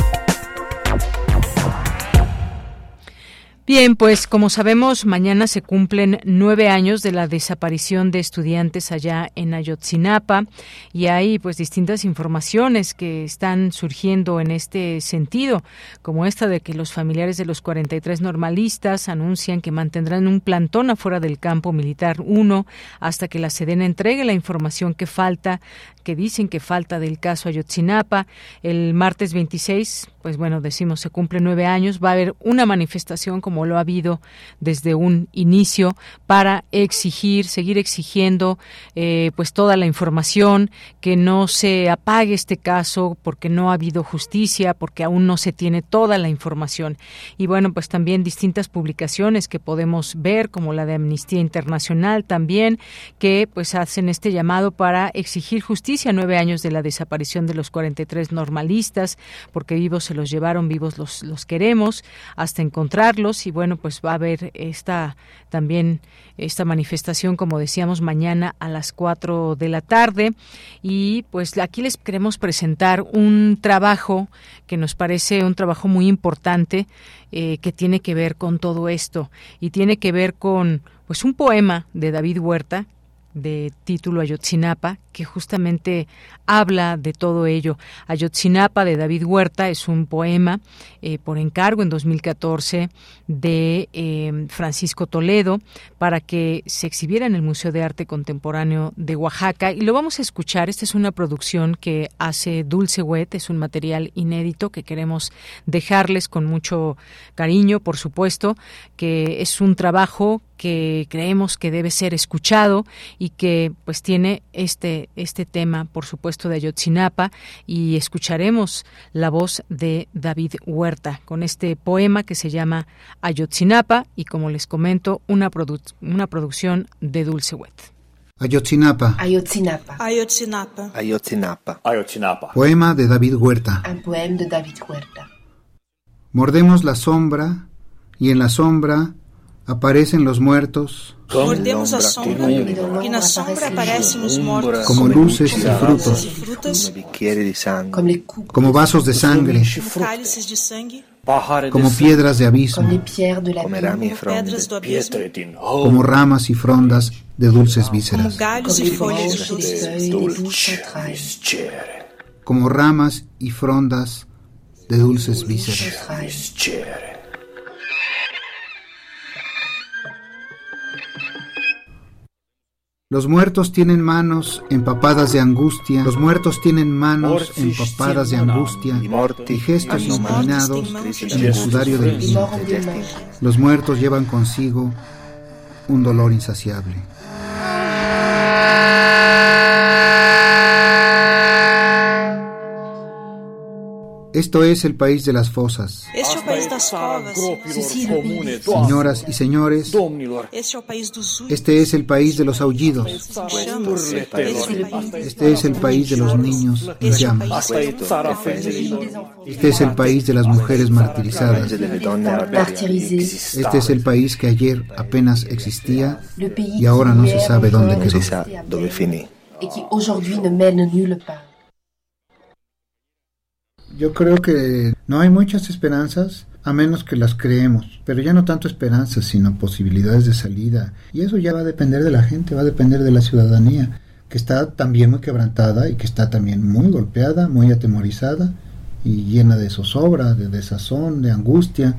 Bien, pues como sabemos, mañana se cumplen nueve años de la desaparición de estudiantes allá en Ayotzinapa y hay pues distintas informaciones que están surgiendo en este sentido, como esta de que los familiares de los 43 normalistas anuncian que mantendrán un plantón afuera del campo militar 1 hasta que la Sedena entregue la información que falta, que dicen que falta del caso Ayotzinapa. El martes 26, pues bueno, decimos se cumplen nueve años, va a haber una manifestación como lo ha habido desde un inicio, para exigir, seguir exigiendo eh, pues toda la información, que no se apague este caso porque no ha habido justicia, porque aún no se tiene toda la información. Y bueno, pues también distintas publicaciones que podemos ver, como la de Amnistía Internacional también, que pues hacen este llamado para exigir justicia nueve años de la desaparición de los 43 normalistas, porque vivos se los llevaron, vivos los, los queremos, hasta encontrarlos y bueno, pues va a haber esta también esta manifestación, como decíamos, mañana a las 4 de la tarde. Y pues aquí les queremos presentar un trabajo que nos parece un trabajo muy importante eh, que tiene que ver con todo esto y tiene que ver con pues un poema de David Huerta de título Ayotzinapa, que justamente habla de todo ello. Ayotzinapa de David Huerta es un poema eh, por encargo en 2014 de eh, Francisco Toledo para que se exhibiera en el Museo de Arte Contemporáneo de Oaxaca y lo vamos a escuchar. Esta es una producción que hace Dulce Wet, es un material inédito que queremos dejarles con mucho cariño, por supuesto, que es un trabajo que creemos que debe ser escuchado y que pues tiene este este tema por supuesto de Ayotzinapa y escucharemos la voz de David Huerta con este poema que se llama Ayotzinapa y como les comento una una producción de Dulce Wet. Ayotzinapa. Ayotzinapa. Ayotzinapa. Ayotzinapa. Ayotzinapa. Poema de David Huerta. Un poema de David Huerta. Mordemos la sombra y en la sombra Aparecen los muertos. Mordemos a sombra y na sombra aparecen los muertos. Como luces y frutos. Como vasos de sangre. Como piedras de abismo. Como ramas y frondas de dulces vísceras. Como ramas y frondas de dulces vísceras. Los muertos tienen manos empapadas de angustia, los muertos tienen manos empapadas de angustia. Y gestos inclinados en el sudario del vientre. Los muertos llevan consigo un dolor insaciable. Esto es el país de las fosas. Este. Señoras y señores, Este este es el país de los aullidos. Chamas. Este es el país de los niños en Este llamas. Este es el país de las mujeres martirizadas. Este es el país que ayer apenas existía y ahora no se sabe dónde quedó. et qui aujourd'hui ne mène nulle part. Yo creo que no hay muchas esperanzas a menos que las creemos, pero ya no tanto esperanzas, sino posibilidades de salida. Y eso ya va a depender de la gente, va a depender de la ciudadanía, que está también muy quebrantada y que está también muy golpeada, muy atemorizada y llena de zozobra, de desazón, de angustia.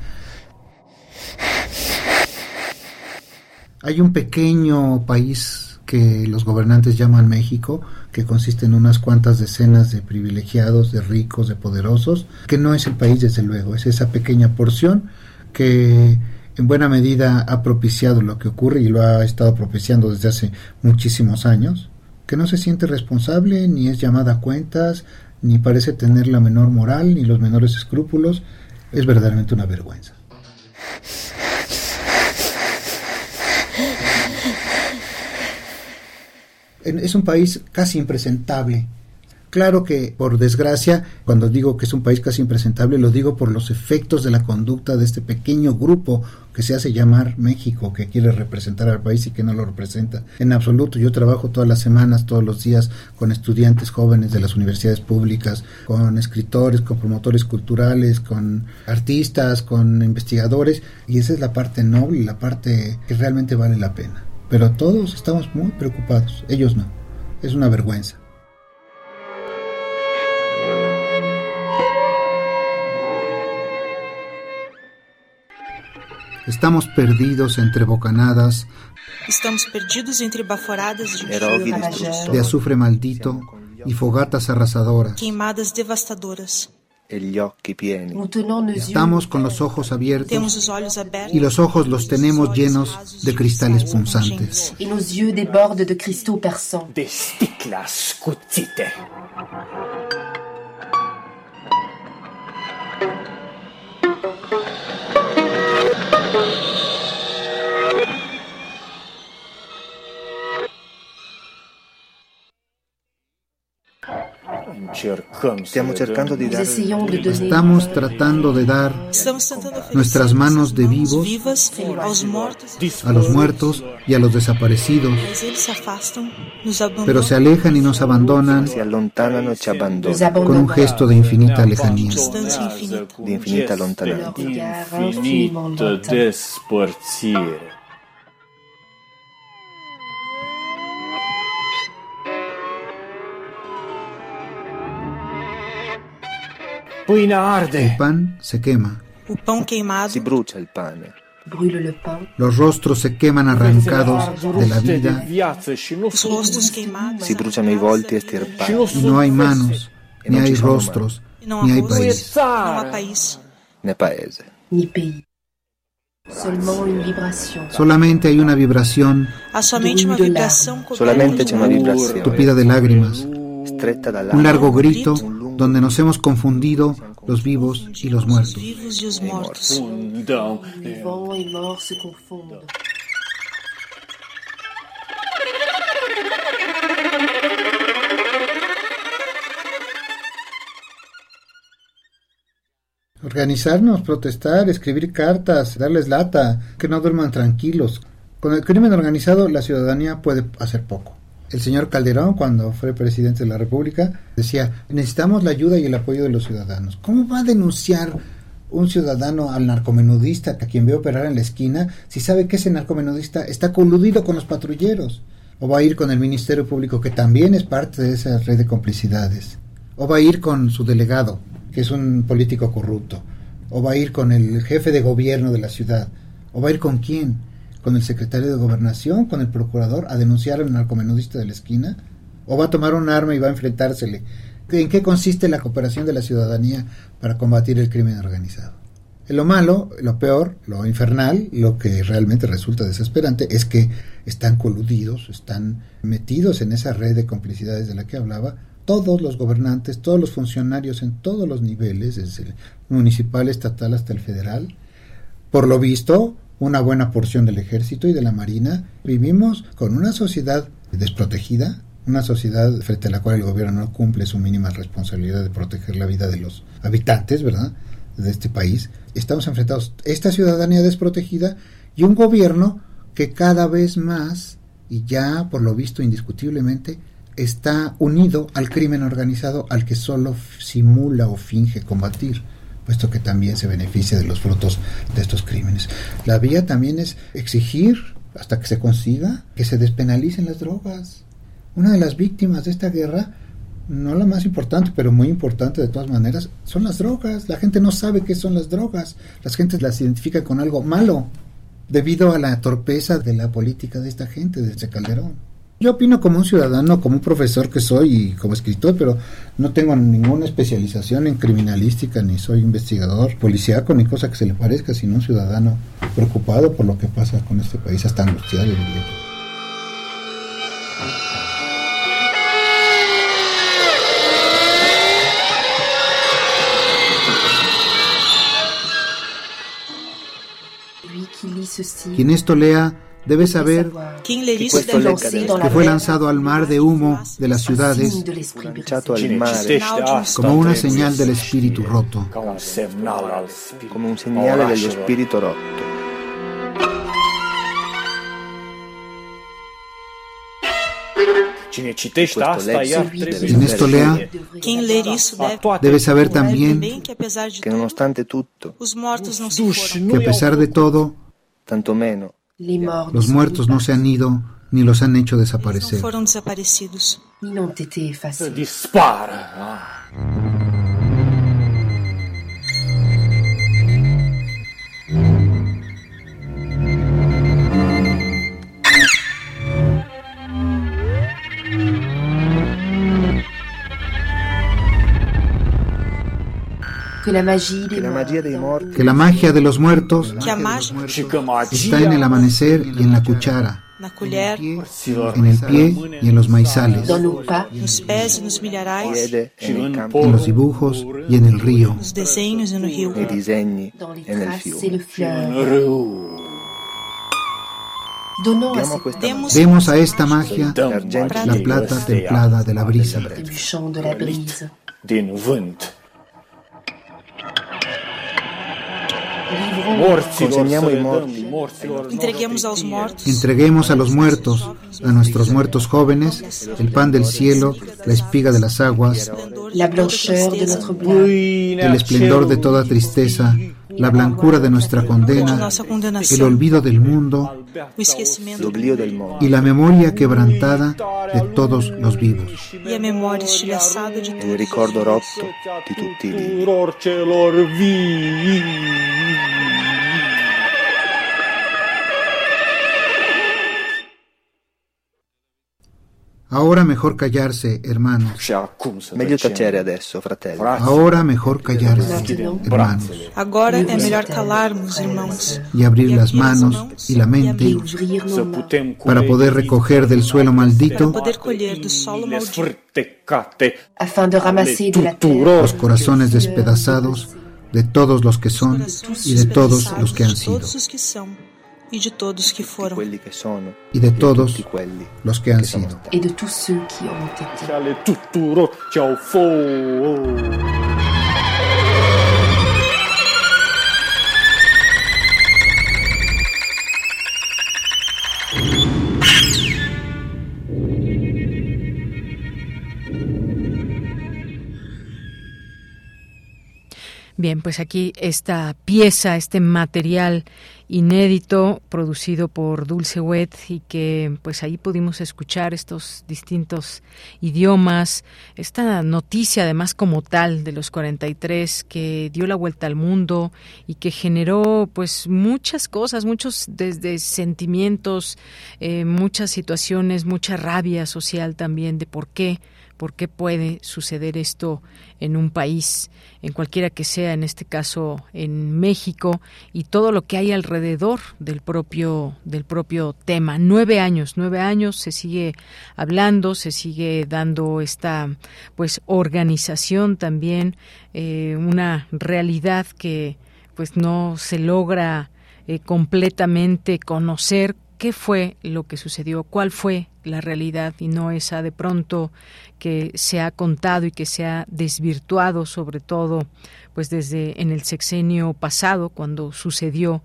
Hay un pequeño país que los gobernantes llaman México, que consiste en unas cuantas decenas de privilegiados, de ricos, de poderosos, que no es el país desde luego, es esa pequeña porción que en buena medida ha propiciado lo que ocurre y lo ha estado propiciando desde hace muchísimos años, que no se siente responsable, ni es llamada a cuentas, ni parece tener la menor moral, ni los menores escrúpulos, es verdaderamente una vergüenza. Es un país casi impresentable. Claro que, por desgracia, cuando digo que es un país casi impresentable, lo digo por los efectos de la conducta de este pequeño grupo que se hace llamar México, que quiere representar al país y que no lo representa. En absoluto, yo trabajo todas las semanas, todos los días, con estudiantes jóvenes de las universidades públicas, con escritores, con promotores culturales, con artistas, con investigadores, y esa es la parte noble, la parte que realmente vale la pena pero todos estamos muy preocupados, ellos no. Es una vergüenza. Estamos perdidos entre bocanadas Estamos perdidos entre baforadas de de azufre maldito y fogatas arrasadoras. queimadas devastadoras. Estamos con los ojos abiertos y los ojos los tenemos llenos de cristales punzantes. De Estamos tratando de dar nuestras manos de vivos a los muertos y a los desaparecidos, pero se alejan y nos abandonan con un gesto de infinita lejanía. distância infinita. Infiniment lointain. El pan se quema, O pão queimado Si brucia il pane, Brûle le pain. los rostros se queman arrancados de la vida. si bruciano i volti estirpati, y no hay manos, ni hay rostros, ni hay país. país. paese. ni une vibration. Solamente hay una vibración Solamente de c'è una vibrazione tupida de lágrimas, un largo grito donde nos hemos confundido los vivos y los os muertos. organizarnos, protestar, escribir cartas, darles lata, que no duerman tranquilos. Con el crimen organizado la ciudadanía puede hacer poco. El señor Calderón, cuando fue presidente de la República, decía, necesitamos la ayuda y el apoyo de los ciudadanos. ¿Cómo va a denunciar un ciudadano al narcomenudista a quien ve operar en la esquina si sabe que ese narcomenudista está coludido con los patrulleros? ¿O va a ir con el Ministerio Público, que también es parte de esa red de complicidades? ¿O va a ir con su delegado, que es un político corrupto? ¿O va a ir con el jefe de gobierno de la ciudad? ¿O va a ir con quién? ¿Con el secretario de gobernación? ¿Con el procurador a denunciar al narcomenudista de la esquina? ¿O va a tomar un arma y va a enfrentársele? ¿En qué consiste la cooperación de la ciudadanía para combatir el crimen organizado? Lo malo, lo peor, lo infernal, lo que realmente resulta desesperante es que están coludidos, están metidos en esa red de complicidades de la que hablaba todos los gobernantes, todos los funcionarios en todos los niveles, desde el municipal, estatal hasta el federal. Por lo visto, una buena porción del ejército y de la marina. Vivimos con una sociedad desprotegida, una sociedad frente a la cual el gobierno no cumple su mínima responsabilidad de proteger la vida de los habitantes, ¿verdad? De este país. Estamos enfrentados a esta ciudadanía desprotegida y un gobierno que cada vez más, y ya por lo visto indiscutiblemente, está unido al crimen organizado al que solo simula o finge combatir puesto que también se beneficia de los frutos de estos crímenes. La vía también es exigir, hasta que se consiga, que se despenalicen las drogas. Una de las víctimas de esta guerra, no la más importante, pero muy importante de todas maneras, son las drogas. La gente no sabe qué son las drogas. Las gentes las identifican con algo malo, debido a la torpeza de la política de esta gente, de este Calderón. Yo opino como un ciudadano, como un profesor que soy y como escritor, pero no tengo ninguna especialización en criminalística, ni soy investigador policíaco, ni cosa que se le parezca, sino un ciudadano preocupado por lo que pasa con este país, hasta angustiado, Quien esto lea debe saber que fue lanzado al mar de humo de las ciudades. como una señal del espíritu roto. Como un señal del espíritu roto. Quien esto lea. Debe saber también que a pesar de todo, tanto menos, los muertos no se han ido ni los han hecho desaparecer. Que la magia de los muertos está en el amanecer y en la cuchara, en el pie y en los maizales, en los dibujos y en el río. Demos a esta magia la plata templada de la brisa. Entreguemos a los muertos, a nuestros muertos jóvenes, el pan del cielo, la espiga de las aguas, el esplendor de toda tristeza, la blancura de nuestra condena, el olvido del mundo y la memoria quebrantada de todos los vivos. El recuerdo roto de tutti i Ahora mejor callarse, hermanos. Meglio tacere adesso, fratelli. Ahora mejor callarse, hermanos. Agora é melhor calarmos, irmãos. Y abrir las manos y la mente para poder recoger del suelo maldito los corazones despedazados de todos los que son y de todos los que han sido y de todos que fueron, y e de todos los que han sido. Y de todos los que han sido. Bien, pues aquí esta pieza, este material inédito producido por Dulce Wet y que pues ahí pudimos escuchar estos distintos idiomas, esta noticia además como tal de los 43 que dio la vuelta al mundo y que generó pues muchas cosas, muchos desde sentimientos, eh, muchas situaciones, mucha rabia social también de por qué por qué puede suceder esto en un país, en cualquiera que sea, en este caso en México, y todo lo que hay alrededor del propio, del propio tema. Nueve años, nueve años se sigue hablando, se sigue dando esta pues organización también, eh, una realidad que pues no se logra eh, completamente conocer qué fue lo que sucedió, cuál fue la realidad y no esa de pronto que se ha contado y que se ha desvirtuado sobre todo pues desde en el sexenio pasado cuando sucedió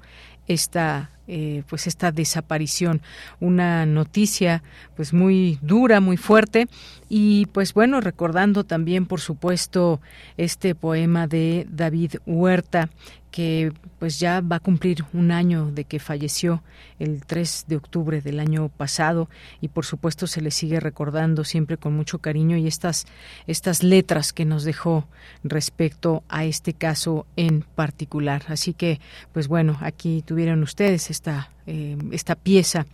esta eh, pues esta desaparición. Una noticia pues muy dura muy fuerte y pues bueno recordando también por supuesto este poema de David Huerta que pues ya va a cumplir un año de que falleció el 3 de octubre del año pasado y por supuesto se le sigue recordando siempre con mucho cariño y estas estas letras que nos dejó respecto a este caso en particular. Así que pues bueno, aquí tuvieron ustedes esta eh, esta pieza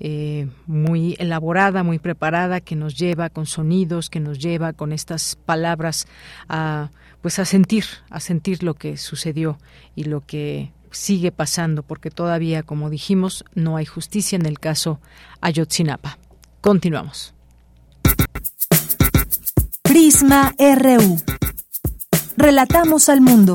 eh, muy elaborada, muy preparada, que nos lleva con sonidos, que nos lleva con estas palabras a pues a sentir, a sentir lo que sucedió y lo que sigue pasando, porque todavía, como dijimos, no hay justicia en el caso Ayotzinapa. Continuamos. Prisma RU. Relatamos al mundo.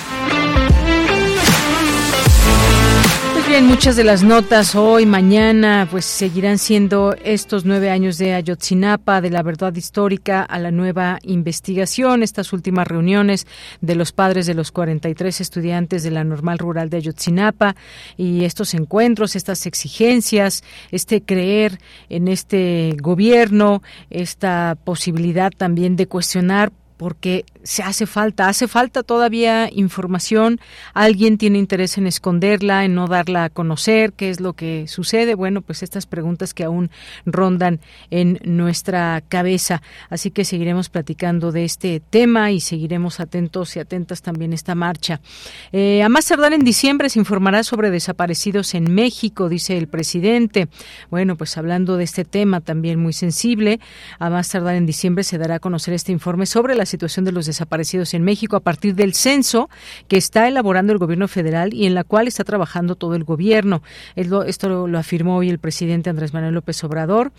Muchas de las notas hoy, mañana, pues seguirán siendo estos nueve años de Ayotzinapa, de la verdad histórica a la nueva investigación, estas últimas reuniones de los padres de los 43 estudiantes de la normal rural de Ayotzinapa y estos encuentros, estas exigencias, este creer en este gobierno, esta posibilidad también de cuestionar porque se hace falta, hace falta todavía información, alguien tiene interés en esconderla, en no darla a conocer, qué es lo que sucede, bueno, pues estas preguntas que aún rondan en nuestra cabeza, así que seguiremos platicando de este tema y seguiremos atentos y atentas también a esta marcha. Eh, a más tardar en diciembre se informará sobre desaparecidos en México, dice el presidente. Bueno, pues hablando de este tema también muy sensible, a más tardar en diciembre se dará a conocer este informe sobre las situación de los desaparecidos en México a partir del censo que está elaborando el gobierno federal y en la cual está trabajando todo el gobierno. Esto lo, afirmó hoy el presidente Andrés Manuel López Obrador.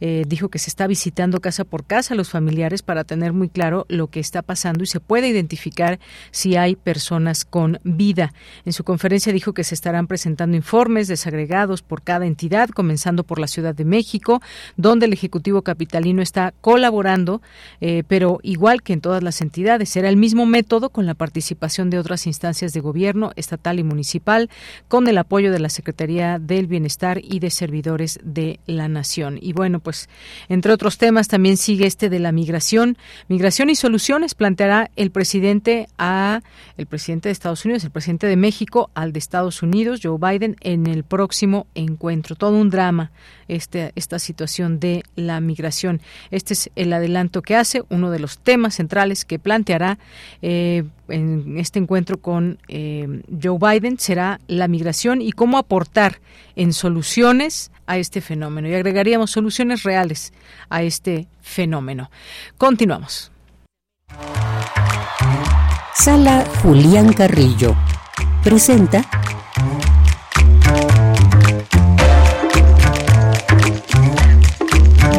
Eh, dijo que se está visitando casa por casa a los familiares para tener muy claro lo que está pasando y se puede identificar si hay personas con vida. En su conferencia dijo que se estarán presentando informes desagregados por cada entidad, comenzando por la Ciudad de México, donde el Ejecutivo Capitalino está colaborando, eh, pero igual que en todas las entidades. Será el mismo método con la participación de otras instancias de gobierno estatal y municipal, con el apoyo de la Secretaría del Bienestar y de servidores de la Nación. Y bueno, pues entre otros temas también sigue este de la migración. Migración y soluciones planteará el presidente a el presidente de Estados Unidos, el presidente de México al de Estados Unidos, Joe Biden, en el próximo encuentro. Todo un drama este, esta situación de la migración. Este es el adelanto que hace, uno de los temas centrales que planteará eh, en este encuentro con eh, Joe Biden será la migración y cómo aportar en soluciones a este fenómeno. Y agregaríamos soluciones reales a este fenómeno. Continuamos. Sala Julián Carrillo presenta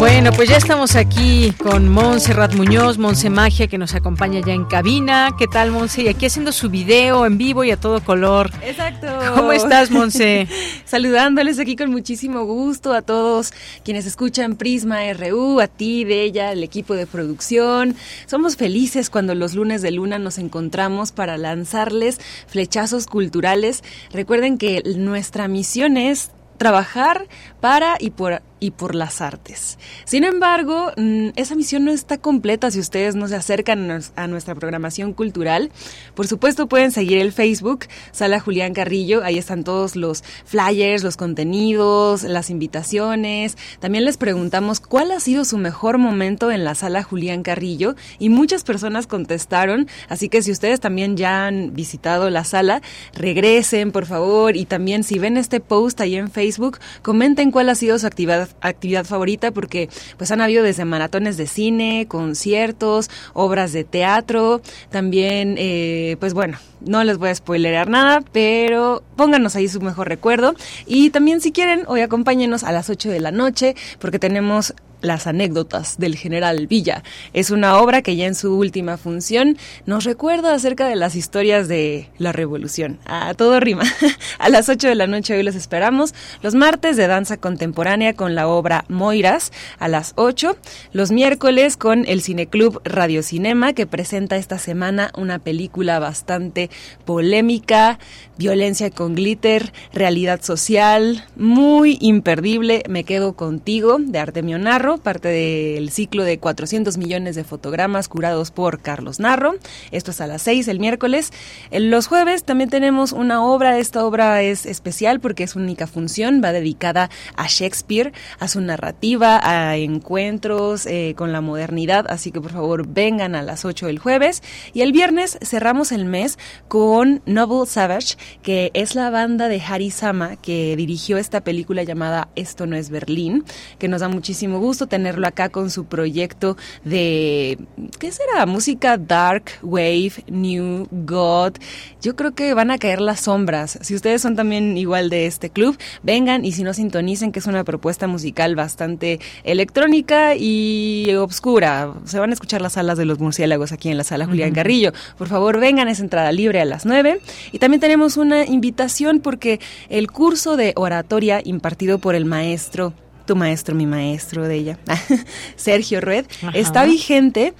Bueno, pues ya estamos aquí con Montserrat Muñoz, Monse Magia, que nos acompaña ya en cabina. ¿Qué tal, Monse? Y aquí haciendo su video en vivo y a todo color. Exacto. ¿Cómo estás, Monse? Saludándoles aquí con muchísimo gusto a todos quienes escuchan Prisma RU, a ti, Bella, al equipo de producción. Somos felices cuando los lunes de luna nos encontramos para lanzarles flechazos culturales. Recuerden que nuestra misión es trabajar para y por y por las artes. Sin embargo, mm, esa misión no está completa si ustedes no se acercan a nuestra programación cultural. Por supuesto, pueden seguir el Facebook, Sala Julián Carrillo, ahí están todos los flyers, los contenidos, las invitaciones. También les preguntamos cuál ha sido su mejor momento en la Sala Julián Carrillo y muchas personas contestaron, así que si ustedes también ya han visitado la sala, regresen, por favor, y también si ven este post ahí en Facebook, comenten cuál ha sido su actividad actividad favorita porque pues han habido desde maratones de cine, conciertos, obras de teatro, también eh, pues bueno, no les voy a spoilerar nada, pero pónganos ahí su mejor recuerdo. Y también si quieren hoy acompáñenos a las 8 de la noche porque tenemos las anécdotas del general Villa. Es una obra que ya en su última función nos recuerda acerca de las historias de la revolución. A todo rima. A las 8 de la noche hoy los esperamos. Los martes de danza contemporánea con la obra Moiras a las 8. Los miércoles con el Cineclub Radio Cinema que presenta esta semana una película bastante polémica, violencia con glitter, realidad social, muy imperdible. Me quedo contigo de Artemio Narro parte del ciclo de 400 millones de fotogramas curados por Carlos Narro. Esto es a las 6 el miércoles. Los jueves también tenemos una obra. Esta obra es especial porque es única función. Va dedicada a Shakespeare, a su narrativa, a encuentros eh, con la modernidad. Así que por favor vengan a las 8 el jueves. Y el viernes cerramos el mes con Noble Savage, que es la banda de Harry Sama que dirigió esta película llamada Esto no es Berlín, que nos da muchísimo gusto tenerlo acá con su proyecto de, ¿qué será? Música dark, wave, new, god. Yo creo que van a caer las sombras. Si ustedes son también igual de este club, vengan y si no sintonicen que es una propuesta musical bastante electrónica y obscura. Se van a escuchar las salas de los murciélagos aquí en la sala Julián Carrillo. Por favor, vengan, es entrada libre a las 9. Y también tenemos una invitación porque el curso de oratoria impartido por el maestro tu maestro, mi maestro de ella, Sergio Red, está vigente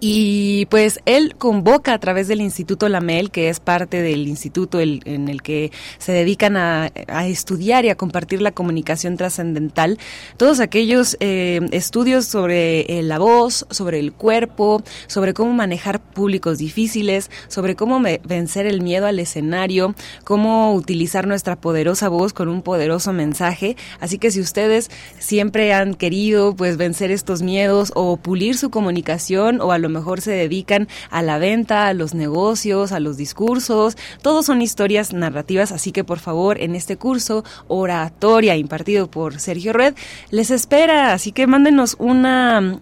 y pues él convoca a través del Instituto Lamel, que es parte del instituto en el que se dedican a, estudiar y a compartir la comunicación trascendental, todos aquellos eh, estudios sobre eh, la voz, sobre el cuerpo, sobre cómo manejar públicos difíciles, sobre cómo vencer el miedo al escenario, cómo utilizar nuestra poderosa voz con un poderoso mensaje. Así que si ustedes siempre han querido pues vencer estos miedos o pulir su comunicación o a lo mejor se dedican a la venta, a los negocios, a los discursos. Todos son historias narrativas, así que por favor en este curso oratoria impartido por Sergio Red les espera, así que mándenos una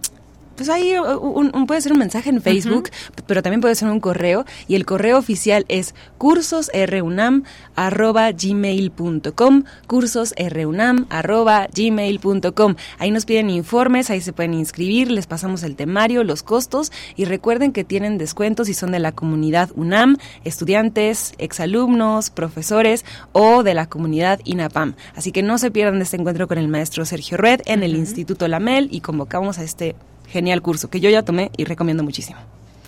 pues ahí un, puede ser un mensaje en Facebook, pero también puede ser un correo y el correo oficial es cursosrunam@gmail.com, cursosrunam@gmail.com. Ahí nos piden informes, ahí se pueden inscribir, les pasamos el temario, los costos y recuerden que tienen descuentos si son de la comunidad UNAM, estudiantes, exalumnos, profesores o de la comunidad INAPAM. Así que no se pierdan este encuentro con el maestro Sergio Red en el Instituto Lamel y convocamos a este genial curso que yo ya tomé y recomiendo muchísimo.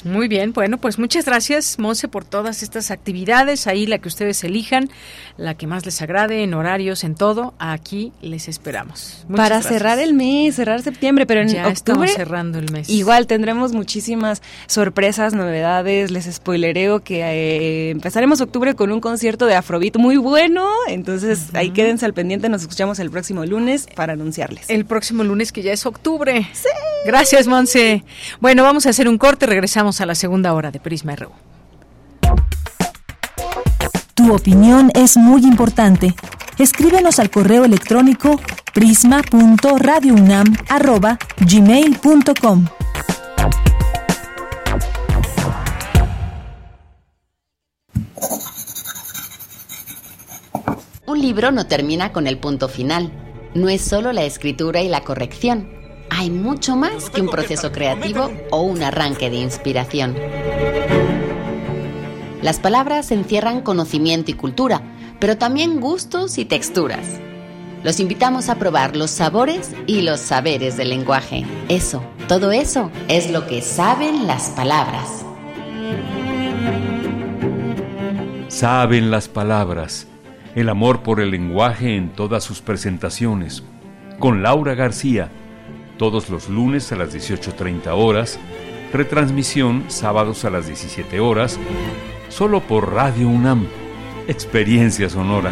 Muy bien, bueno, pues muchas gracias, Monse, por todas estas actividades. Ahí la que ustedes elijan, la que más les agrade, en horarios, en todo, aquí les esperamos. Para cerrar el mes, cerrar septiembre, pero en ya octubre. cerrando el mes. Igual tendremos muchísimas sorpresas, novedades. Les spoilereo que eh, empezaremos octubre con un concierto de Afrobeat muy bueno. Entonces ahí quédense al pendiente, nos escuchamos el próximo lunes para anunciarles. El próximo lunes que ya es octubre. Sí. Gracias, Monse. Bueno, vamos a hacer un corte, regresamos a la segunda hora de Prisma RU. Tu opinión es muy importante. Escríbenos al correo electrónico prisma.radiounam@gmail.com. Un libro no termina con el punto final. No es solo la escritura y la corrección hay mucho más que un proceso creativo o un arranque de inspiración. Las palabras encierran conocimiento y cultura, pero también gustos y texturas. Los invitamos a probar los sabores y los saberes del lenguaje. Eso, todo eso es lo que saben las palabras. Saben las palabras, el amor por el lenguaje en todas sus presentaciones. Con Laura García, todos los lunes a las 18.30 horas, retransmisión sábados a las 17 horas, solo por Radio UNAM, Experiencia Sonora.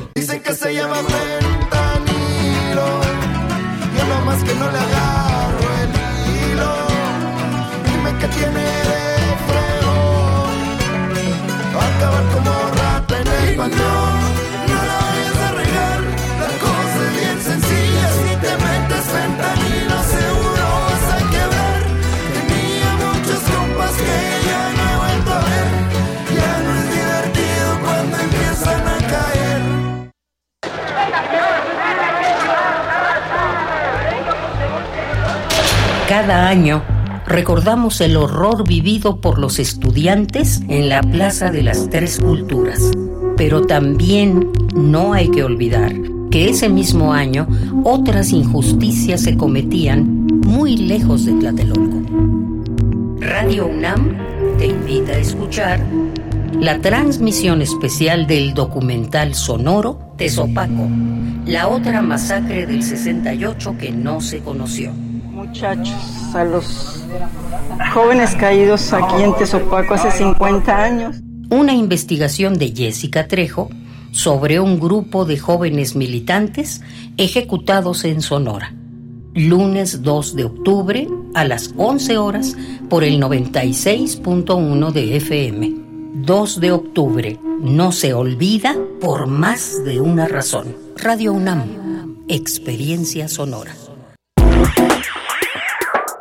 Dicen que se llama fentanilo. Yo nomás que no le agarro el hilo. Dime que tiene de feo. Va a acabar como rata en el panteón. Cada año recordamos el horror vivido por los estudiantes en la Plaza de las Tres Culturas. Pero también no hay que olvidar que ese mismo año otras injusticias se cometían muy lejos de Tlatelolco. Radio UNAM te invita a escuchar la transmisión especial del documental sonoro Tezopaco, la otra masacre del 68 que no se conoció. Muchachos, a los jóvenes caídos aquí en Tezopaco hace 50 años. Una investigación de Jessica Trejo sobre un grupo de jóvenes militantes ejecutados en Sonora. Lunes 2 de octubre a las 11 horas por el 96.1 de FM. 2 de octubre. No se olvida por más de una razón. Radio UNAM. Experiencia sonora.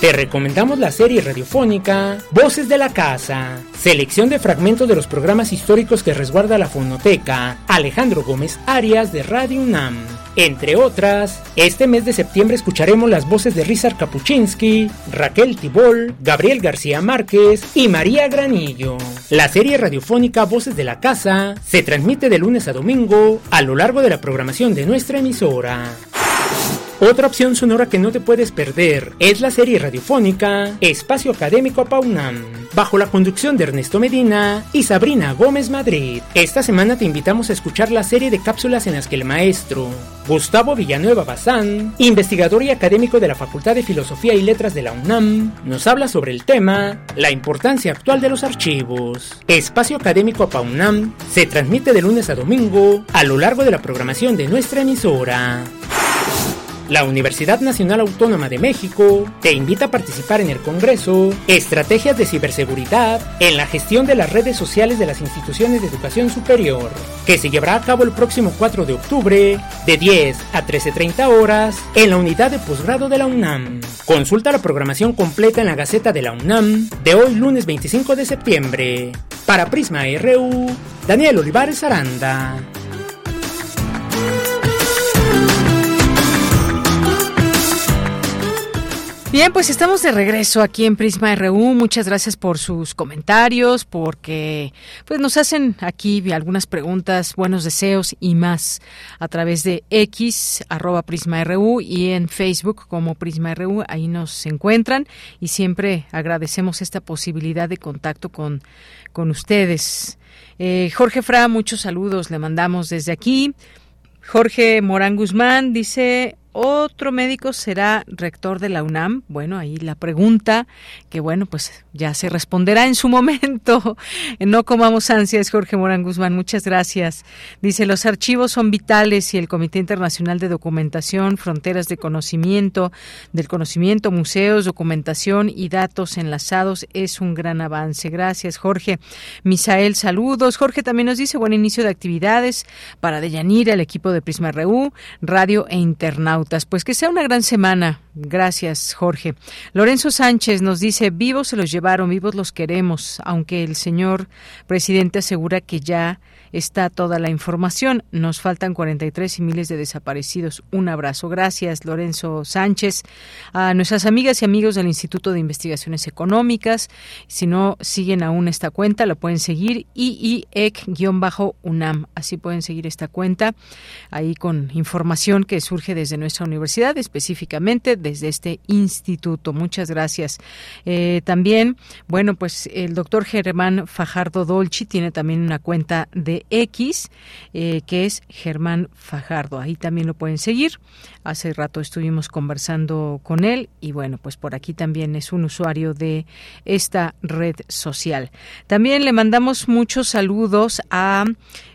Te recomendamos la serie radiofónica Voces de la Casa, selección de fragmentos de los programas históricos que resguarda la fonoteca Alejandro Gómez Arias de Radio UNAM. Entre otras, este mes de septiembre escucharemos las voces de Rizar Kapuczynski, Raquel Tibol, Gabriel García Márquez y María Granillo. La serie radiofónica Voces de la Casa se transmite de lunes a domingo a lo largo de la programación de nuestra emisora. Otra opción sonora que no te puedes perder es la serie radiofónica Espacio Académico Paunam, bajo la conducción de Ernesto Medina y Sabrina Gómez Madrid. Esta semana te invitamos a escuchar la serie de cápsulas en las que el maestro Gustavo Villanueva Bazán, investigador y académico de la Facultad de Filosofía y Letras de la UNAM, nos habla sobre el tema La importancia actual de los archivos. Espacio Académico Paunam se transmite de lunes a domingo a lo largo de la programación de nuestra emisora. La Universidad Nacional Autónoma de México te invita a participar en el Congreso Estrategias de Ciberseguridad en la gestión de las redes sociales de las instituciones de educación superior, que se llevará a cabo el próximo 4 de octubre de 10 a 13.30 horas en la unidad de posgrado de la UNAM. Consulta la programación completa en la Gaceta de la UNAM de hoy lunes 25 de septiembre. Para Prisma RU, Daniel Olivares Aranda. Bien, pues estamos de regreso aquí en Prisma RU. Muchas gracias por sus comentarios, porque pues nos hacen aquí algunas preguntas, buenos deseos y más a través de X arroba Prisma RU y en Facebook como Prisma RU. Ahí nos encuentran y siempre agradecemos esta posibilidad de contacto con, con ustedes. Eh, Jorge Fra, muchos saludos le mandamos desde aquí. Jorge Morán Guzmán dice, otro médico será rector de la UNAM. Bueno, ahí la pregunta, que bueno, pues ya se responderá en su momento. No comamos ansias, Jorge Morán Guzmán, muchas gracias. Dice, los archivos son vitales y el Comité Internacional de Documentación, Fronteras de Conocimiento, del Conocimiento, Museos, Documentación y Datos Enlazados es un gran avance. Gracias, Jorge. Misael, saludos. Jorge también nos dice, buen inicio de actividades para Deyanira, el equipo de Prisma RU, Radio e Internauta pues que sea una gran semana. Gracias, Jorge. Lorenzo Sánchez nos dice, vivos se los llevaron, vivos los queremos, aunque el señor presidente asegura que ya está toda la información. Nos faltan 43 y miles de desaparecidos. Un abrazo. Gracias, Lorenzo Sánchez. A nuestras amigas y amigos del Instituto de Investigaciones Económicas, si no siguen aún esta cuenta, la pueden seguir, IIEC-UNAM. Así pueden seguir esta cuenta, ahí con información que surge desde nuestra universidad, específicamente desde este instituto. Muchas gracias. Eh, también, bueno, pues el doctor Germán Fajardo Dolci tiene también una cuenta de X, eh, que es Germán Fajardo. Ahí también lo pueden seguir. Hace rato estuvimos conversando con él y bueno, pues por aquí también es un usuario de esta red social. También le mandamos muchos saludos a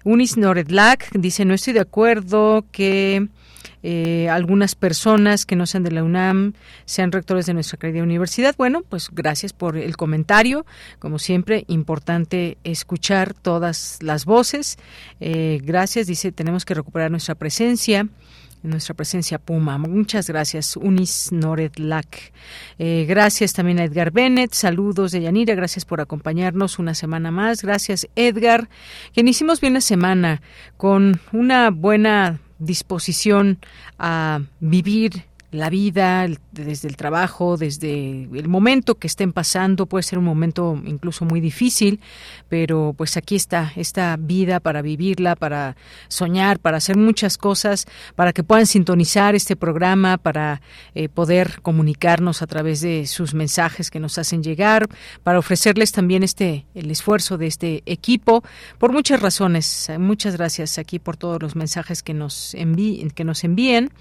Unis Noredlak. Dice, no estoy de acuerdo que eh, algunas personas que no sean de la UNAM sean rectores de nuestra querida universidad. Bueno, pues gracias por el comentario. Como siempre, importante escuchar todas las voces. Eh, gracias, dice, tenemos que recuperar nuestra presencia nuestra presencia Puma. Muchas gracias, Unis Noredlak. Eh, gracias también a Edgar Bennett. Saludos de Yanira. Gracias por acompañarnos una semana más. Gracias, Edgar. Que hicimos bien la semana con una buena disposición a vivir la vida, desde el trabajo, desde el momento que estén pasando, puede ser un momento incluso muy difícil, pero pues aquí está esta vida para vivirla, para soñar, para hacer muchas cosas, para que puedan sintonizar este programa, para eh, poder comunicarnos a través de sus mensajes que nos hacen llegar, para ofrecerles también este el esfuerzo de este equipo por muchas razones. Muchas gracias aquí por todos los mensajes que nos envíen, que nos envíen.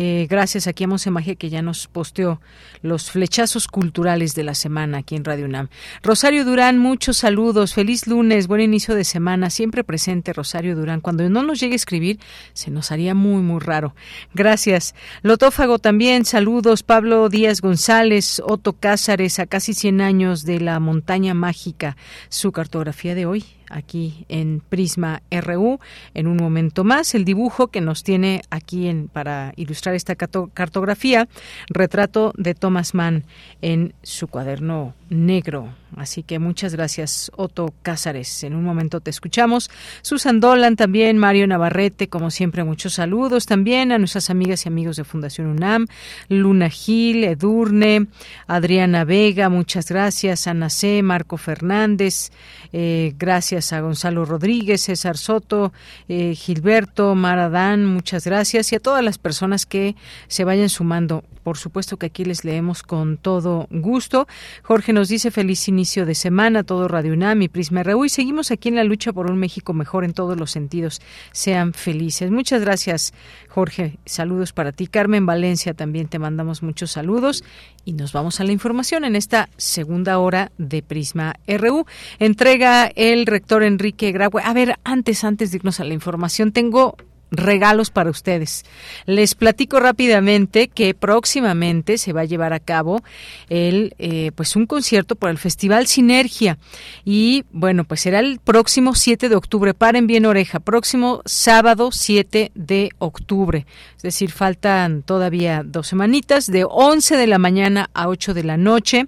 Eh, gracias aquí a Monse Magia que ya nos posteó los flechazos culturales de la semana aquí en Radio UNAM. Rosario Durán, muchos saludos. Feliz lunes, buen inicio de semana. Siempre presente Rosario Durán. Cuando no nos llegue a escribir, se nos haría muy, muy raro. Gracias. Lotófago también, saludos. Pablo Díaz González, Otto Cázares, a casi 100 años de la montaña mágica. Su cartografía de hoy aquí en Prisma RU. En un momento más, el dibujo que nos tiene aquí en, para ilustrar esta cartografía, retrato de Thomas Mann en su cuaderno negro. Así que muchas gracias, Otto Cázares. En un momento te escuchamos. Susan Dolan también, Mario Navarrete, como siempre, muchos saludos también a nuestras amigas y amigos de Fundación UNAM, Luna Gil, Edurne, Adriana Vega, muchas gracias, Ana C., Marco Fernández, eh, gracias a Gonzalo Rodríguez, César Soto, eh, Gilberto, Maradán, muchas gracias y a todas las personas que se vayan sumando. Por supuesto que aquí les leemos con todo gusto. Jorge nos dice feliz inicio de semana, todo Radio UNAM y Prisma RU y seguimos aquí en la lucha por un México mejor en todos los sentidos. Sean felices. Muchas gracias, Jorge. Saludos para ti. Carmen Valencia también te mandamos muchos saludos y nos vamos a la información en esta segunda hora de Prisma RU. Entrega el rector Enrique Graue. A ver, antes, antes de irnos a la información, tengo regalos para ustedes. Les platico rápidamente que próximamente se va a llevar a cabo el eh, pues un concierto por el Festival Sinergia y bueno pues será el próximo 7 de octubre. Paren bien oreja, próximo sábado 7 de octubre. Es decir, faltan todavía dos semanitas de 11 de la mañana a 8 de la noche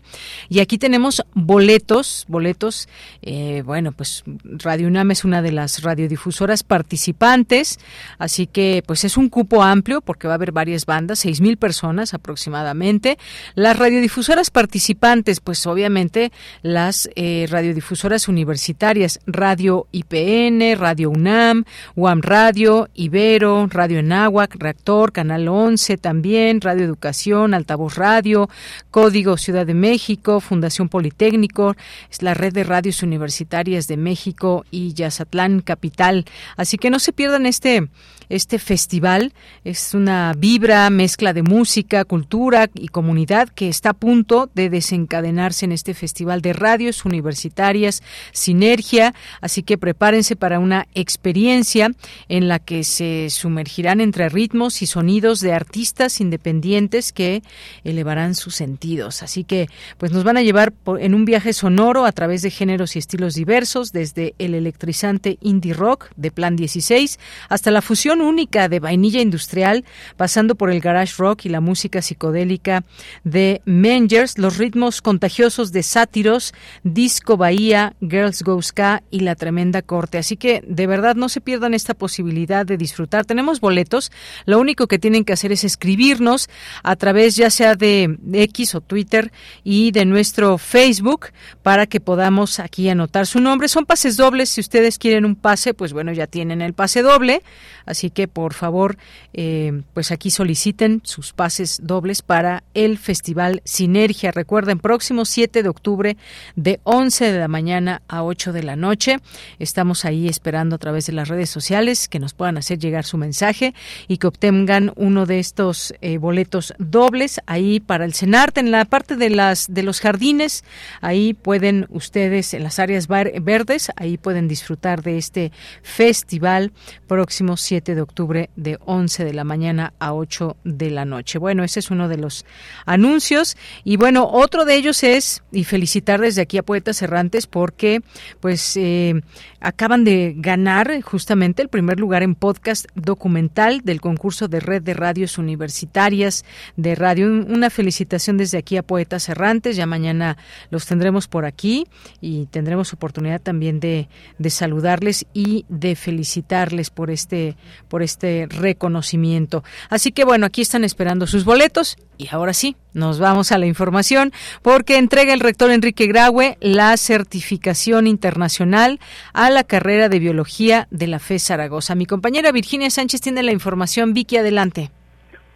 y aquí tenemos boletos, boletos. Eh, bueno pues Radio UNAM es una de las radiodifusoras participantes Así que pues es un cupo amplio porque va a haber varias bandas, seis mil personas aproximadamente. Las radiodifusoras participantes, pues obviamente las eh, radiodifusoras universitarias, Radio IPN, Radio UNAM, UAM Radio, Ibero, Radio Enáhuac, Reactor, Canal 11 también, Radio Educación, Altavoz Radio, Código Ciudad de México, Fundación Politécnico, es la red de radios universitarias de México y Yazatlán Capital. Así que no se pierdan este este festival. Es una vibra, mezcla de música, cultura y comunidad que está a punto de desencadenarse en este festival de radios universitarias, Sinergia. Así que prepárense para una experiencia en la que se sumergirán entre ritmos y sonidos de artistas independientes que elevarán sus sentidos. Así que, pues nos van a llevar en un viaje sonoro a través de géneros y estilos diversos, desde el electrizante indie rock de Plan 16 hasta la fusión única de vainilla industrial, pasando por el garage rock y la música psicodélica de Mengers, los ritmos contagiosos de sátiros, Disco Bahía, Girls Go Ska y La Tremenda Corte. Así que de verdad no se pierdan esta posibilidad de disfrutar. Tenemos boletos, lo único que tienen que hacer es escribirnos a través ya sea de X o Twitter y de nuestro Facebook para que podamos aquí anotar su nombre. Son pases dobles, si ustedes quieren un pase, pues bueno, ya tienen el pase doble. Así que por favor, eh, pues aquí soliciten sus pases dobles para el Festival Sinergia. Recuerden, próximo 7 de octubre de 11 de la mañana a 8 de la noche. Estamos ahí esperando a través de las redes sociales que nos puedan hacer llegar su mensaje y que obtengan uno de estos eh, boletos dobles ahí para el Senarte en la parte de las de los jardines. Ahí pueden ustedes en las áreas verdes, ahí pueden disfrutar de este festival próximo 7 de octubre de 11 de la mañana a 8 de la noche. Bueno, ese es uno de los anuncios y bueno, otro de ellos es y felicitar desde aquí a Poetas Errantes porque pues eh, acaban de ganar justamente el primer lugar en podcast documental del concurso de Red de Radios Universitarias de Radio. Una felicitación desde aquí a Poetas Errantes. Ya mañana los tendremos por aquí y tendremos oportunidad también de, de saludarles y de felicitarles por este por este reconocimiento. Así que bueno, aquí están esperando sus boletos y ahora sí, nos vamos a la información porque entrega el rector Enrique Graue la certificación internacional a la carrera de biología de la FE Zaragoza. Mi compañera Virginia Sánchez tiene la información. Vicky, adelante.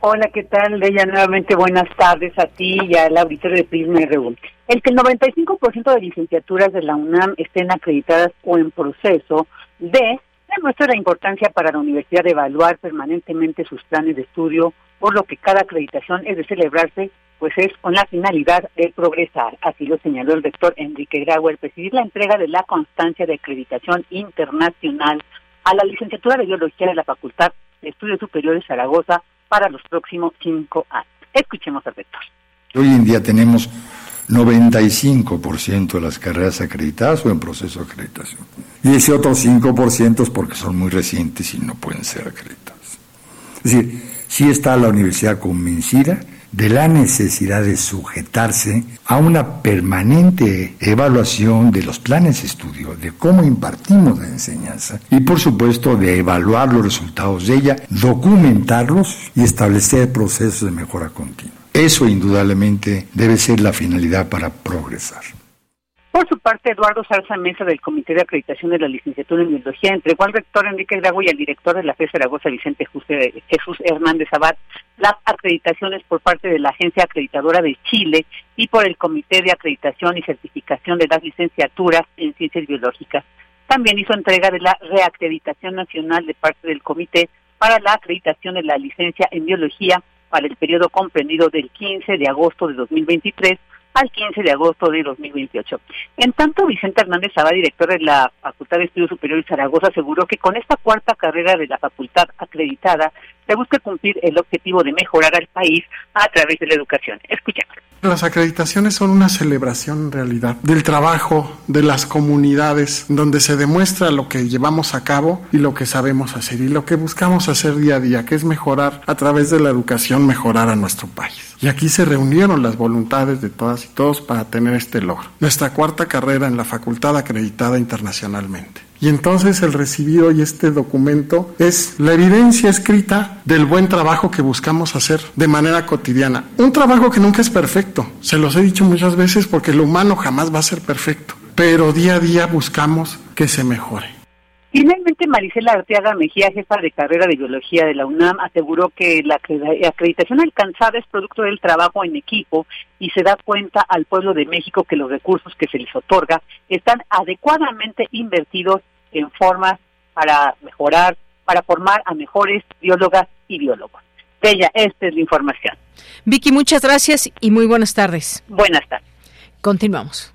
Hola, ¿qué tal? Leia, nuevamente buenas tardes a ti y al auditorio de Prisma RU. El que el 95% de licenciaturas de la UNAM estén acreditadas o en proceso de demuestra la importancia para la universidad de evaluar permanentemente sus planes de estudio, por lo que cada acreditación es de celebrarse, pues es con la finalidad de progresar. Así lo señaló el rector Enrique Grau al presidir la entrega de la constancia de acreditación internacional a la licenciatura de Biología de la Facultad de Estudios Superiores Zaragoza para los próximos cinco años. Escuchemos al rector. Hoy en día tenemos 95% de las carreras acreditadas o en proceso de acreditación. Y ese otro 5% es porque son muy recientes y no pueden ser acreditadas. Es decir, sí está la universidad convencida de la necesidad de sujetarse a una permanente evaluación de los planes de estudio, de cómo impartimos la enseñanza y por supuesto de evaluar los resultados de ella, documentarlos y establecer procesos de mejora continua. Eso indudablemente debe ser la finalidad para progresar. Por su parte, Eduardo Salsa Mesa del Comité de Acreditación de la Licenciatura en Biología entregó al rector Enrique Grago y al director de la FE Zaragoza, Vicente Jesús Hernández Abad, las acreditaciones por parte de la Agencia Acreditadora de Chile y por el Comité de Acreditación y Certificación de las Licenciaturas en Ciencias Biológicas. También hizo entrega de la reacreditación nacional de parte del Comité para la acreditación de la licencia en Biología para el periodo comprendido del 15 de agosto de 2023 al 15 de agosto de 2028. En tanto, Vicente Hernández Saba, director de la Facultad de Estudios Superiores Zaragoza, aseguró que con esta cuarta carrera de la facultad acreditada se busca cumplir el objetivo de mejorar al país a través de la educación. Escuchemos. Las acreditaciones son una celebración en realidad del trabajo de las comunidades donde se demuestra lo que llevamos a cabo y lo que sabemos hacer y lo que buscamos hacer día a día, que es mejorar a través de la educación, mejorar a nuestro país. Y aquí se reunieron las voluntades de todas y todos para tener este logro. Nuestra cuarta carrera en la facultad acreditada internacionalmente. Y entonces el recibido y este documento es la evidencia escrita del buen trabajo que buscamos hacer de manera cotidiana. Un trabajo que nunca es perfecto, se los he dicho muchas veces porque lo humano jamás va a ser perfecto, pero día a día buscamos que se mejore. Finalmente, Marisela Arteaga Mejía, jefa de carrera de biología de la UNAM, aseguró que la acreditación alcanzada es producto del trabajo en equipo y se da cuenta al pueblo de México que los recursos que se les otorga están adecuadamente invertidos en formas para mejorar, para formar a mejores biólogas y biólogos. Bella, esta es la información. Vicky, muchas gracias y muy buenas tardes. Buenas tardes. Continuamos.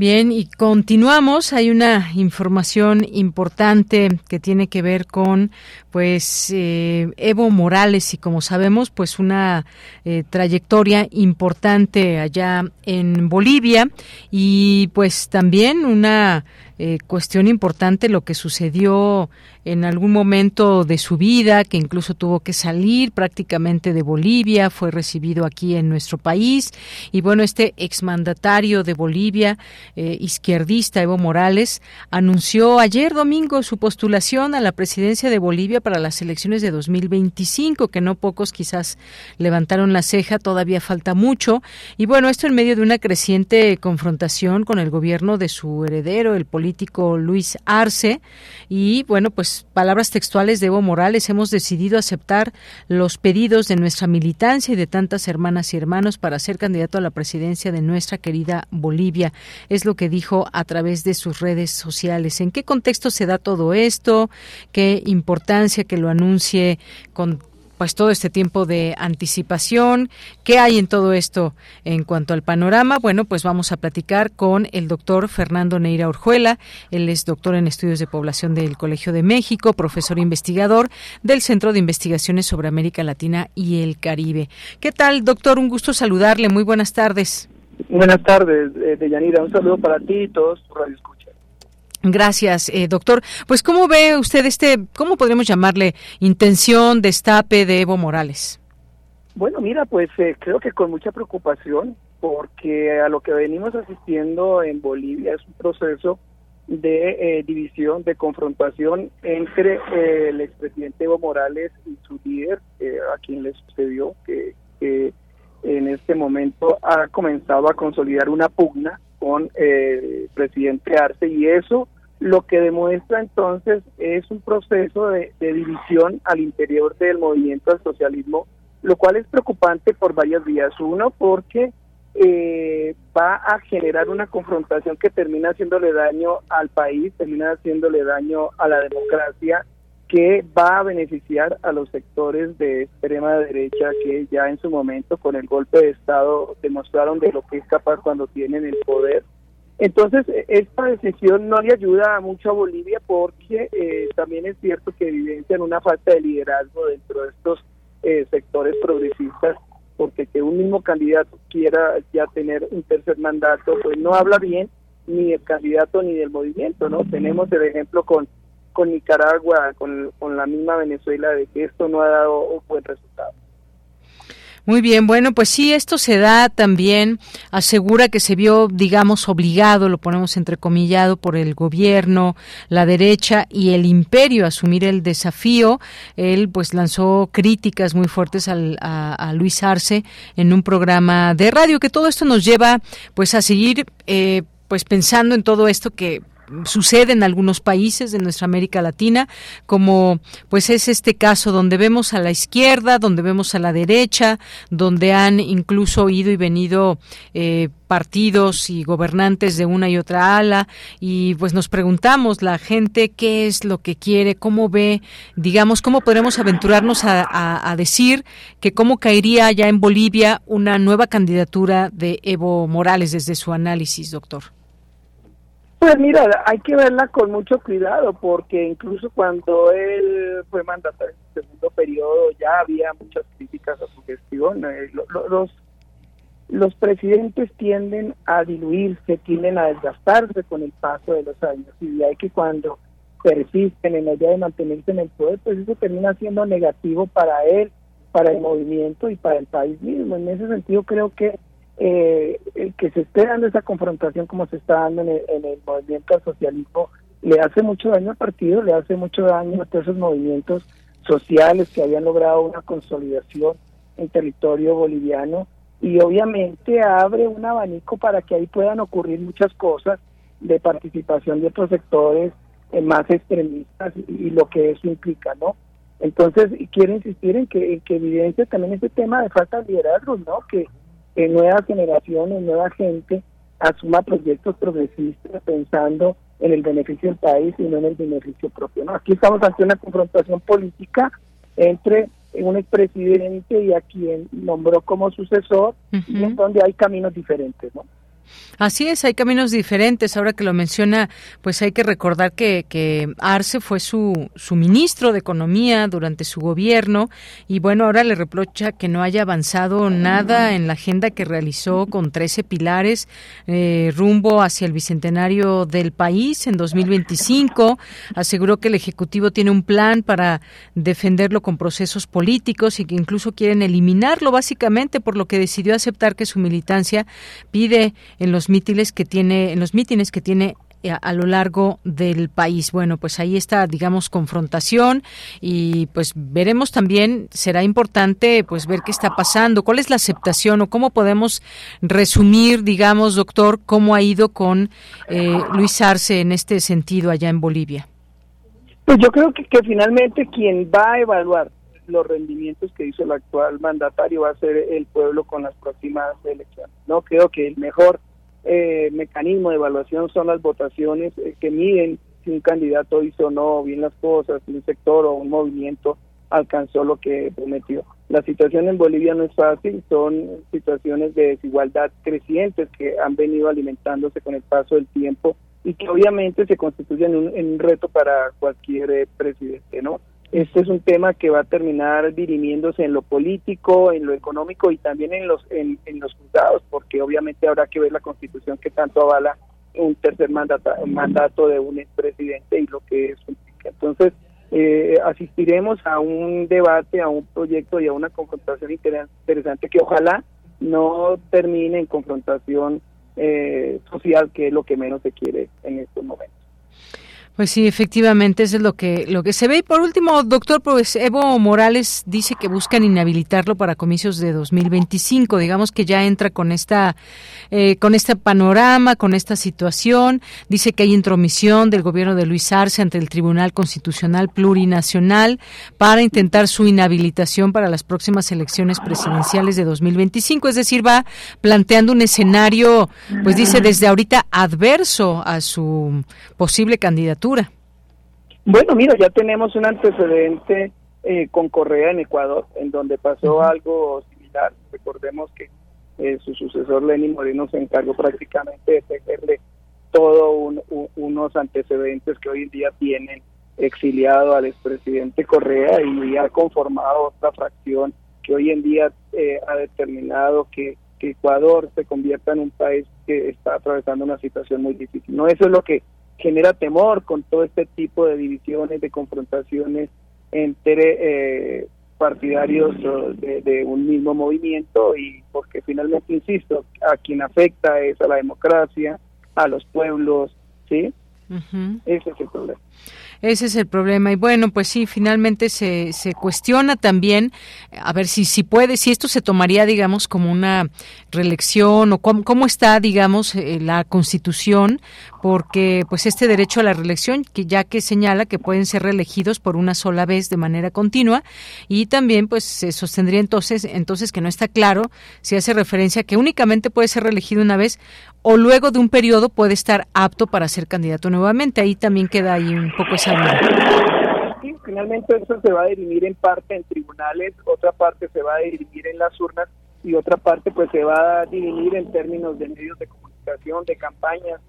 Bien, y continuamos. Hay una información importante que tiene que ver con, pues, eh, Evo Morales y, como sabemos, pues una eh, trayectoria importante allá en Bolivia y, pues, también una eh, cuestión importante lo que sucedió en algún momento de su vida, que incluso tuvo que salir prácticamente de Bolivia, fue recibido aquí en nuestro país. Y bueno, este exmandatario de Bolivia, eh, izquierdista Evo Morales, anunció ayer domingo su postulación a la presidencia de Bolivia para las elecciones de 2025, que no pocos quizás levantaron la ceja, todavía falta mucho. Y bueno, esto en medio de una creciente confrontación con el gobierno de su heredero, el político Luis Arce. Y bueno, pues palabras textuales de Evo Morales, hemos decidido aceptar los pedidos de nuestra militancia y de tantas hermanas y hermanos para ser candidato a la presidencia de nuestra querida Bolivia. Es lo que dijo a través de sus redes sociales. ¿En qué contexto se da todo esto? ¿Qué importancia que lo anuncie con pues todo este tiempo de anticipación. ¿Qué hay en todo esto en cuanto al panorama? Bueno, pues vamos a platicar con el doctor Fernando Neira Orjuela. Él es doctor en estudios de población del Colegio de México, profesor investigador del Centro de Investigaciones sobre América Latina y el Caribe. ¿Qué tal, doctor? Un gusto saludarle. Muy buenas tardes. Buenas tardes, eh, Deyanira. Un saludo para ti y todos tus radioescuchas. Gracias, eh, doctor. Pues, ¿cómo ve usted este, cómo podríamos llamarle, intención, destape de Evo Morales? Bueno, mira, pues eh, creo que con mucha preocupación, porque a lo que venimos asistiendo en Bolivia es un proceso de eh, división, de confrontación entre el expresidente Evo Morales y su líder, a quien le sucedió, que en este momento ha comenzado a consolidar una pugna con el presidente Arce y eso lo que demuestra entonces es un proceso de, división al interior del movimiento al socialismo, lo cual es preocupante por varias vías. Uno, porque eh, va a generar una confrontación que termina haciéndole daño al país, termina haciéndole daño a la democracia que va a beneficiar a los sectores de extrema derecha que ya en su momento con el golpe de Estado demostraron de lo que es capaz cuando tienen el poder. Entonces, e, esta decisión no le ayuda mucho a Bolivia porque eh, también es cierto que evidencian una falta de liderazgo dentro de estos eh, sectores progresistas, porque que un mismo candidato quiera ya tener un tercer mandato, pues no habla bien ni del candidato ni del movimiento, ¿no? Tenemos el ejemplo con con Nicaragua, con, con la misma Venezuela, de que esto no ha dado un buen resultado. Muy bien, bueno, pues sí, esto se da también, asegura que se vio, digamos, obligado, lo ponemos entrecomillado, por el gobierno, la derecha y el imperio a asumir el desafío. Él, pues, lanzó críticas muy fuertes al, a, Luis Arce en un programa de radio, que todo esto nos lleva, pues, a seguir, eh, pues, pensando en todo esto que sucede en algunos países de nuestra América Latina, como pues es este caso donde vemos a la izquierda, donde vemos a la derecha, donde han incluso ido y venido eh, partidos y gobernantes de una y otra ala y pues nos preguntamos la gente qué es lo que quiere, cómo ve, digamos, cómo podremos aventurarnos a, a decir que cómo caería ya en Bolivia una nueva candidatura de Evo Morales desde su análisis, doctor. Pues mira, hay que verla con mucho cuidado porque incluso cuando él fue mandatario en el segundo periodo ya había muchas críticas a su gestión. Eh, los, los presidentes tienden a diluirse, tienden a desgastarse con el paso de los años y de ahí que cuando persisten en la idea de mantenerse en el poder, pues eso termina siendo negativo para él, para el movimiento y para el país mismo. En ese sentido creo que eh, el que se esté dando esa confrontación como se está dando en el, movimiento al socialismo le hace mucho daño al partido, le hace mucho daño a todos esos movimientos sociales que habían logrado una consolidación en territorio boliviano y obviamente abre un abanico para que ahí puedan ocurrir muchas cosas de participación de otros sectores eh, más extremistas y, lo que eso implica, ¿no? Entonces, quiero insistir en que, en que evidencia también este tema de falta de liderazgo, ¿no? Que, nuevas generaciones, nueva gente asuma proyectos progresistas pensando en el beneficio del país y no en el beneficio propio, ¿no? Aquí estamos ante una confrontación política entre un expresidente y a quien nombró como sucesor, y en donde hay caminos diferentes, ¿no? Así es, hay caminos diferentes. Ahora que lo menciona, pues hay que recordar que, que Arce fue su, su ministro de Economía durante su gobierno y bueno, ahora le reprocha que no haya avanzado nada en la agenda que realizó con 13 pilares eh, rumbo hacia el bicentenario del país en 2025. Aseguró que el Ejecutivo tiene un plan para defenderlo con procesos políticos y que incluso quieren eliminarlo básicamente por lo que decidió aceptar que su militancia pide en los mítines que tiene, en los mítines que tiene eh, a, lo largo del país. Bueno, pues ahí está, digamos, confrontación y pues veremos también, será importante pues ver qué está pasando, cuál es la aceptación o cómo podemos resumir, digamos, doctor, cómo ha ido con eh, Luis Arce en este sentido allá en Bolivia. Pues yo creo que, que finalmente quien va a evaluar los rendimientos que hizo el actual mandatario va a ser el pueblo con las próximas elecciones. No creo que el mejor eh, mecanismo de evaluación son las votaciones eh, que miden si un candidato hizo o no bien las cosas, si un sector o un movimiento alcanzó lo que prometió. La situación en Bolivia no es fácil, son situaciones de desigualdad crecientes que han venido alimentándose con el paso del tiempo y que obviamente se constituyen un, en un reto para cualquier eh, presidente, ¿no? Este es un tema que va a terminar dirimiéndose en lo político, en lo económico y también en los en, los juzgados, porque obviamente habrá que ver la constitución que tanto avala un tercer mandato, mandato de un expresidente y lo que eso implica. Entonces, eh, asistiremos a un debate, a un proyecto y a una confrontación interesante que ojalá no termine en confrontación eh, social, que es lo que menos se quiere en estos momentos. Pues sí, efectivamente, eso es lo que, lo que se ve. Y por último, doctor, pues Evo Morales dice que buscan inhabilitarlo para comicios de 2025. Digamos que ya entra con esta, eh, con este panorama, con esta situación. Dice que hay intromisión del gobierno de Luis Arce ante el Tribunal Constitucional Plurinacional para intentar su inhabilitación para las próximas elecciones presidenciales de 2025. Es decir, va planteando un escenario, pues dice desde ahorita adverso a su posible candidatura bueno, mira, ya tenemos un antecedente eh, con Correa en Ecuador, en donde pasó algo similar. Recordemos que eh, su sucesor Lenín Moreno se encargó prácticamente de tejerle todos unos antecedentes que hoy en día tienen exiliado al expresidente Correa y ha conformado otra fracción que hoy en día eh, ha determinado que, que Ecuador se convierta en un país que está atravesando una situación muy difícil. No, eso es lo que genera temor con todo este tipo de divisiones, de confrontaciones entre eh, partidarios de, un mismo movimiento y porque finalmente, insisto, a quien afecta es a la democracia, a los pueblos, ¿sí? Ese es el problema. Ese es el problema. Y bueno, pues sí, finalmente se, se cuestiona también, a ver si, si puede, si esto se tomaría, digamos, como una reelección o cómo, cómo está, digamos, eh, la constitución, porque pues este derecho a la reelección, que ya que señala que pueden ser reelegidos por una sola vez de manera continua, y también pues se sostendría entonces, entonces que no está claro si hace referencia a que únicamente puede ser reelegido una vez o luego de un periodo puede estar apto para ser candidato nuevamente. Ahí también queda ahí un poco esa duda. Sí, finalmente eso se va a dirimir en parte en tribunales, otra parte se va a dirimir en las urnas y otra parte pues se va a dirimir en términos de medios de comunicación, de campañas.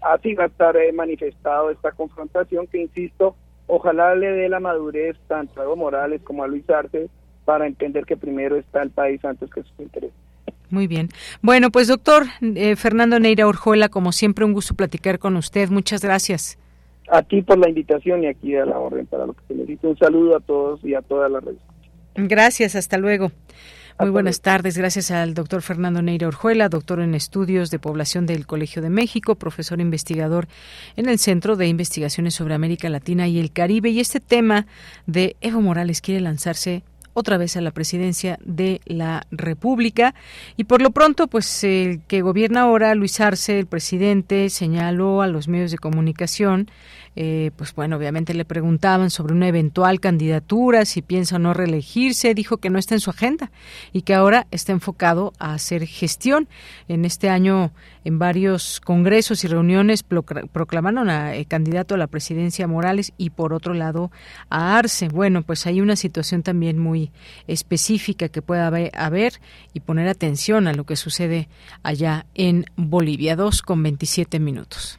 Así va a estar eh, manifestado esta confrontación que, insisto, ojalá le dé la madurez tanto a Evo Morales como a Luis Arce para entender que primero está el país antes que sus intereses. Muy bien. Bueno, pues doctor eh, Fernando Neira Orjuela, como siempre, un gusto platicar con usted. Muchas gracias. A ti por la invitación y aquí a la orden para lo que se necesite. Un saludo a todos y a todas las redes. Gracias, hasta luego. Muy buenas tardes. Gracias al doctor Fernando Neira Orjuela, doctor en estudios de población del Colegio de México, profesor investigador en el Centro de Investigaciones sobre América Latina y el Caribe. Y este tema de Evo Morales quiere lanzarse otra vez a la presidencia de la República. Y por lo pronto, pues el que gobierna ahora, Luis Arce, el presidente, señaló a los medios de comunicación eh, pues bueno, obviamente le preguntaban sobre una eventual candidatura, si piensa o no reelegirse, dijo que no está en su agenda y que ahora está enfocado a hacer gestión. En este año, en varios congresos y reuniones, proclamaron a eh, candidato a la presidencia Morales y por otro lado a Arce. Bueno, pues hay una situación también muy específica que pueda haber y poner atención a lo que sucede allá en Bolivia. Dos con 27 minutos.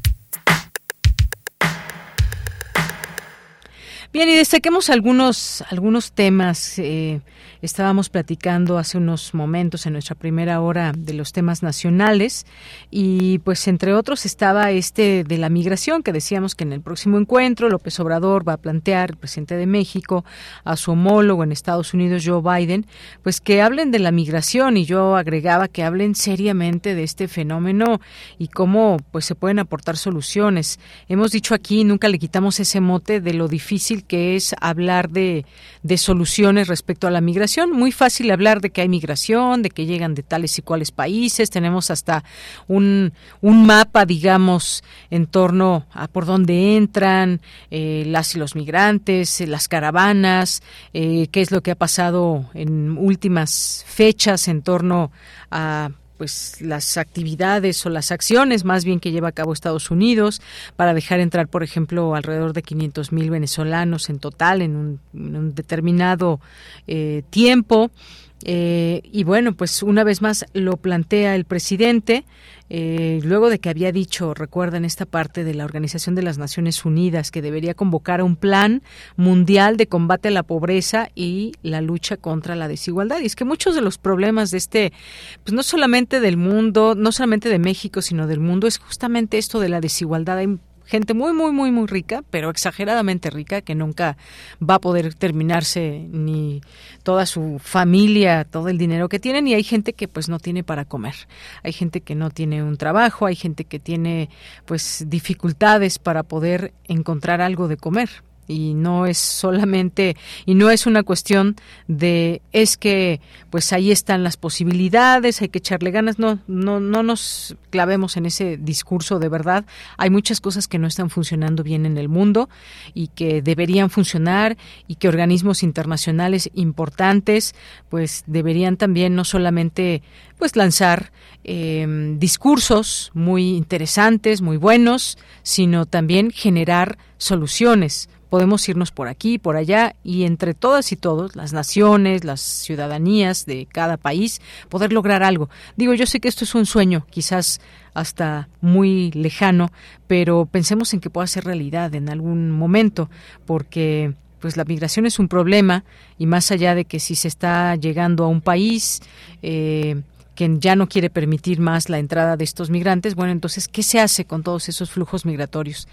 Bien, y destaquemos algunos, algunos temas. Eh, estábamos platicando hace unos momentos en nuestra primera hora de los temas nacionales y pues entre otros estaba este de la migración que decíamos que en el próximo encuentro López Obrador va a plantear, el presidente de México, a su homólogo en Estados Unidos, Joe Biden, pues que hablen de la migración y yo agregaba que hablen seriamente de este fenómeno y cómo pues se pueden aportar soluciones. Hemos dicho aquí, nunca le quitamos ese mote de lo difícil que es hablar de, de soluciones respecto a la migración. Muy fácil hablar de que hay migración, de que llegan de tales y cuales países. Tenemos hasta un, un mapa, digamos, en torno a por dónde entran eh, las y los migrantes, eh, las caravanas, eh, qué es lo que ha pasado en últimas fechas en torno a pues las actividades o las acciones más bien que lleva a cabo Estados Unidos para dejar entrar, por ejemplo, alrededor de 500 mil venezolanos en total en un, determinado eh, tiempo. Eh, y bueno, pues una vez más lo plantea el presidente, eh, luego de que había dicho, recuerden esta parte de la Organización de las Naciones Unidas, que debería convocar a un plan mundial de combate a la pobreza y la lucha contra la desigualdad. Y es que muchos de los problemas de este, pues no solamente del mundo, no solamente de México, sino del mundo, es justamente esto de la desigualdad. Gente muy, muy, muy, muy rica, pero exageradamente rica, que nunca va a poder terminarse ni toda su familia, todo el dinero que tienen, y hay gente que pues no tiene para comer. Hay gente que no tiene un trabajo, hay gente que tiene pues dificultades para poder encontrar algo de comer y no es solamente y no es una cuestión de es que pues ahí están las posibilidades hay que echarle ganas no no no nos clavemos en ese discurso de verdad. Hay muchas cosas que no están funcionando bien en el mundo y que deberían funcionar y que organismos internacionales importantes pues deberían también no solamente pues lanzar eh, discursos muy interesantes muy buenos sino también generar soluciones podemos irnos por aquí, por allá y entre todas y todos, las naciones, las ciudadanías de cada país, poder lograr algo. Digo, yo sé que esto es un sueño, quizás hasta muy lejano, pero pensemos en que pueda ser realidad en algún momento, porque pues la migración es un problema y más allá de que si se está llegando a un país eh, que ya no quiere permitir más la entrada de estos migrantes, bueno, entonces, ¿qué se hace con todos esos flujos migratorios?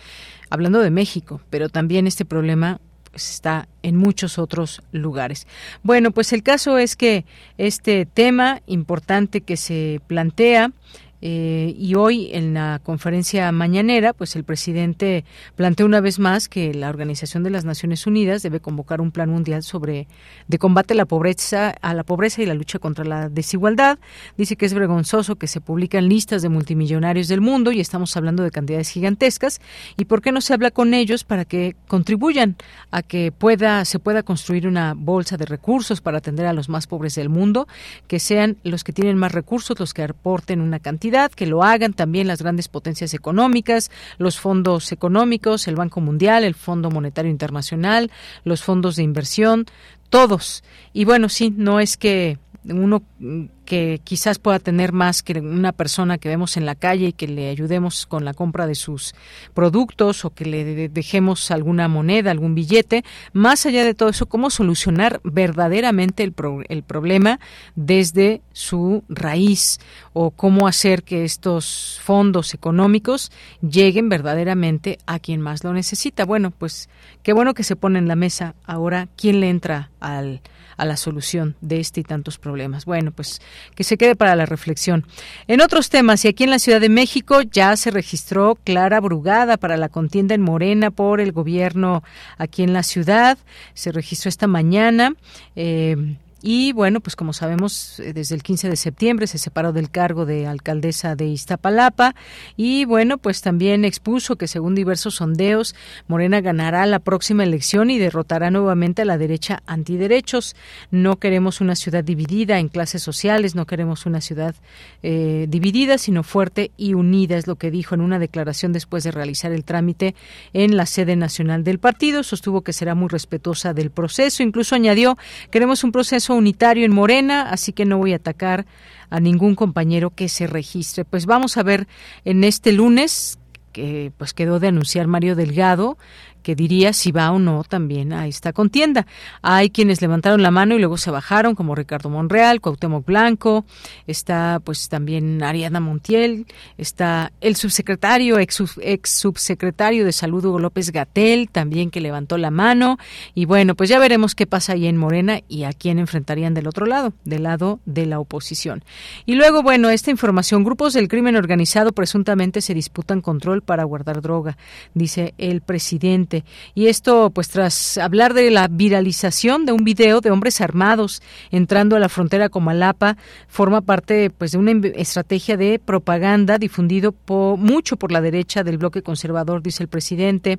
Hablando de México, pero también este problema pues, está en muchos otros lugares. Bueno, pues el caso es que este tema importante que se plantea eh, y hoy en la conferencia mañanera, pues el presidente planteó una vez más que la Organización de las Naciones Unidas debe convocar un plan mundial sobre de combate a la pobreza, a la pobreza y la lucha contra la desigualdad. Dice que es vergonzoso que se publican listas de multimillonarios del mundo y estamos hablando de cantidades gigantescas. ¿Y por qué no se habla con ellos para que contribuyan a que pueda se pueda construir una bolsa de recursos para atender a los más pobres del mundo, que sean los que tienen más recursos los que aporten una cantidad que lo hagan también las grandes potencias económicas, los fondos económicos, el Banco Mundial, el Fondo Monetario Internacional, los fondos de inversión, todos. Y bueno, sí, no es que uno mm, que quizás pueda tener más que una persona que vemos en la calle y que le ayudemos con la compra de sus productos o que le dejemos alguna moneda, algún billete. Más allá de todo eso, cómo solucionar verdaderamente el, el problema desde su raíz o cómo hacer que estos fondos económicos lleguen verdaderamente a quien más lo necesita. Bueno, pues qué bueno que se pone en la mesa ahora quién le entra al a la solución de este y tantos problemas. Bueno, pues que se quede para la reflexión. En otros temas, y aquí en la Ciudad de México ya se registró Clara Brugada para la contienda en Morena por el gobierno aquí en la ciudad. Se registró esta mañana. Eh, y bueno, pues como sabemos, eh, desde el 15 de septiembre se separó del cargo de alcaldesa de Iztapalapa y bueno, pues también expuso que según diversos sondeos, Morena ganará la próxima elección y derrotará nuevamente a la derecha antiderechos. No queremos una ciudad dividida en clases sociales, no queremos una ciudad eh, dividida, sino fuerte y unida, es lo que dijo en una declaración después de realizar el trámite en la sede nacional del partido. Sostuvo que será muy respetuosa del proceso, incluso añadió, queremos un proceso unitario en Morena, así que no voy a atacar a ningún compañero que se registre. Pues vamos a ver en este lunes que pues quedó de anunciar Mario Delgado que diría si va o no también a esta contienda. Hay quienes levantaron la mano y luego se bajaron, como Ricardo Monreal, Cuauhtémoc Blanco, está pues también Ariana Montiel, está el subsecretario, ex, ex subsecretario de Salud Hugo López Gatel, también que levantó la mano. Y bueno, pues ya veremos qué pasa ahí en Morena y a quién enfrentarían del otro lado, del lado de la oposición. Y luego, bueno, esta información, grupos del crimen organizado presuntamente se disputan control para guardar droga, dice el presidente y esto, pues tras hablar de la viralización de un video de hombres armados entrando a la frontera con Malapa, forma parte pues de una estrategia de propaganda difundido mucho por la derecha del bloque conservador, dice el presidente.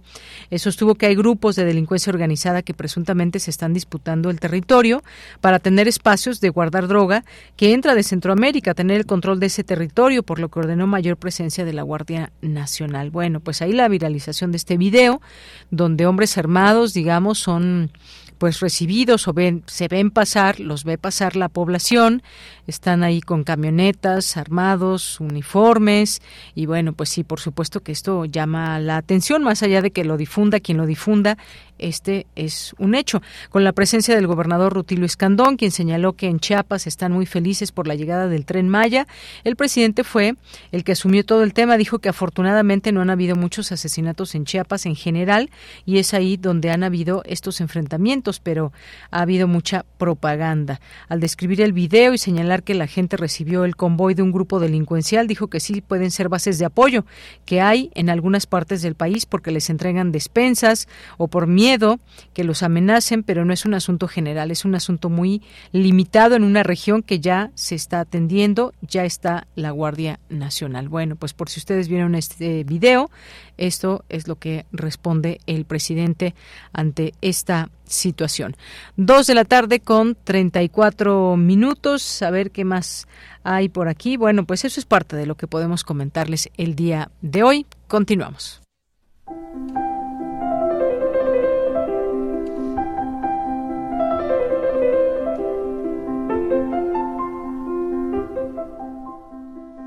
Sostuvo que hay grupos de delincuencia organizada que presuntamente se están disputando el territorio para tener espacios de guardar droga que entra de Centroamérica, tener el control de ese territorio, por lo que ordenó mayor presencia de la Guardia Nacional. Bueno, pues ahí la viralización de este video donde hombres armados, digamos, son pues recibidos o ven, se ven pasar, los ve pasar la población, están ahí con camionetas, armados, uniformes, y bueno, pues sí, por supuesto que esto llama la atención, más allá de que lo difunda quien lo difunda, este es un hecho. Con la presencia del gobernador Rutilio Escandón, quien señaló que en Chiapas están muy felices por la llegada del tren Maya, el presidente fue el que asumió todo el tema, dijo que afortunadamente no han habido muchos asesinatos en Chiapas en general, y es ahí donde han habido estos enfrentamientos, pero ha habido mucha propaganda. Al describir el video y señalar que la gente recibió el convoy de un grupo delincuencial, dijo que sí pueden ser bases de apoyo que hay en algunas partes del país porque les entregan despensas o por miedo que los amenacen, pero no es un asunto general, es un asunto muy limitado en una región que ya se está atendiendo, ya está la Guardia Nacional. Bueno, pues por si ustedes vieron este video, esto es lo que responde el presidente ante esta situación. Dos de la tarde con 34 minutos. A ver qué más hay por aquí. Bueno, pues eso es parte de lo que podemos comentarles el día de hoy. Continuamos.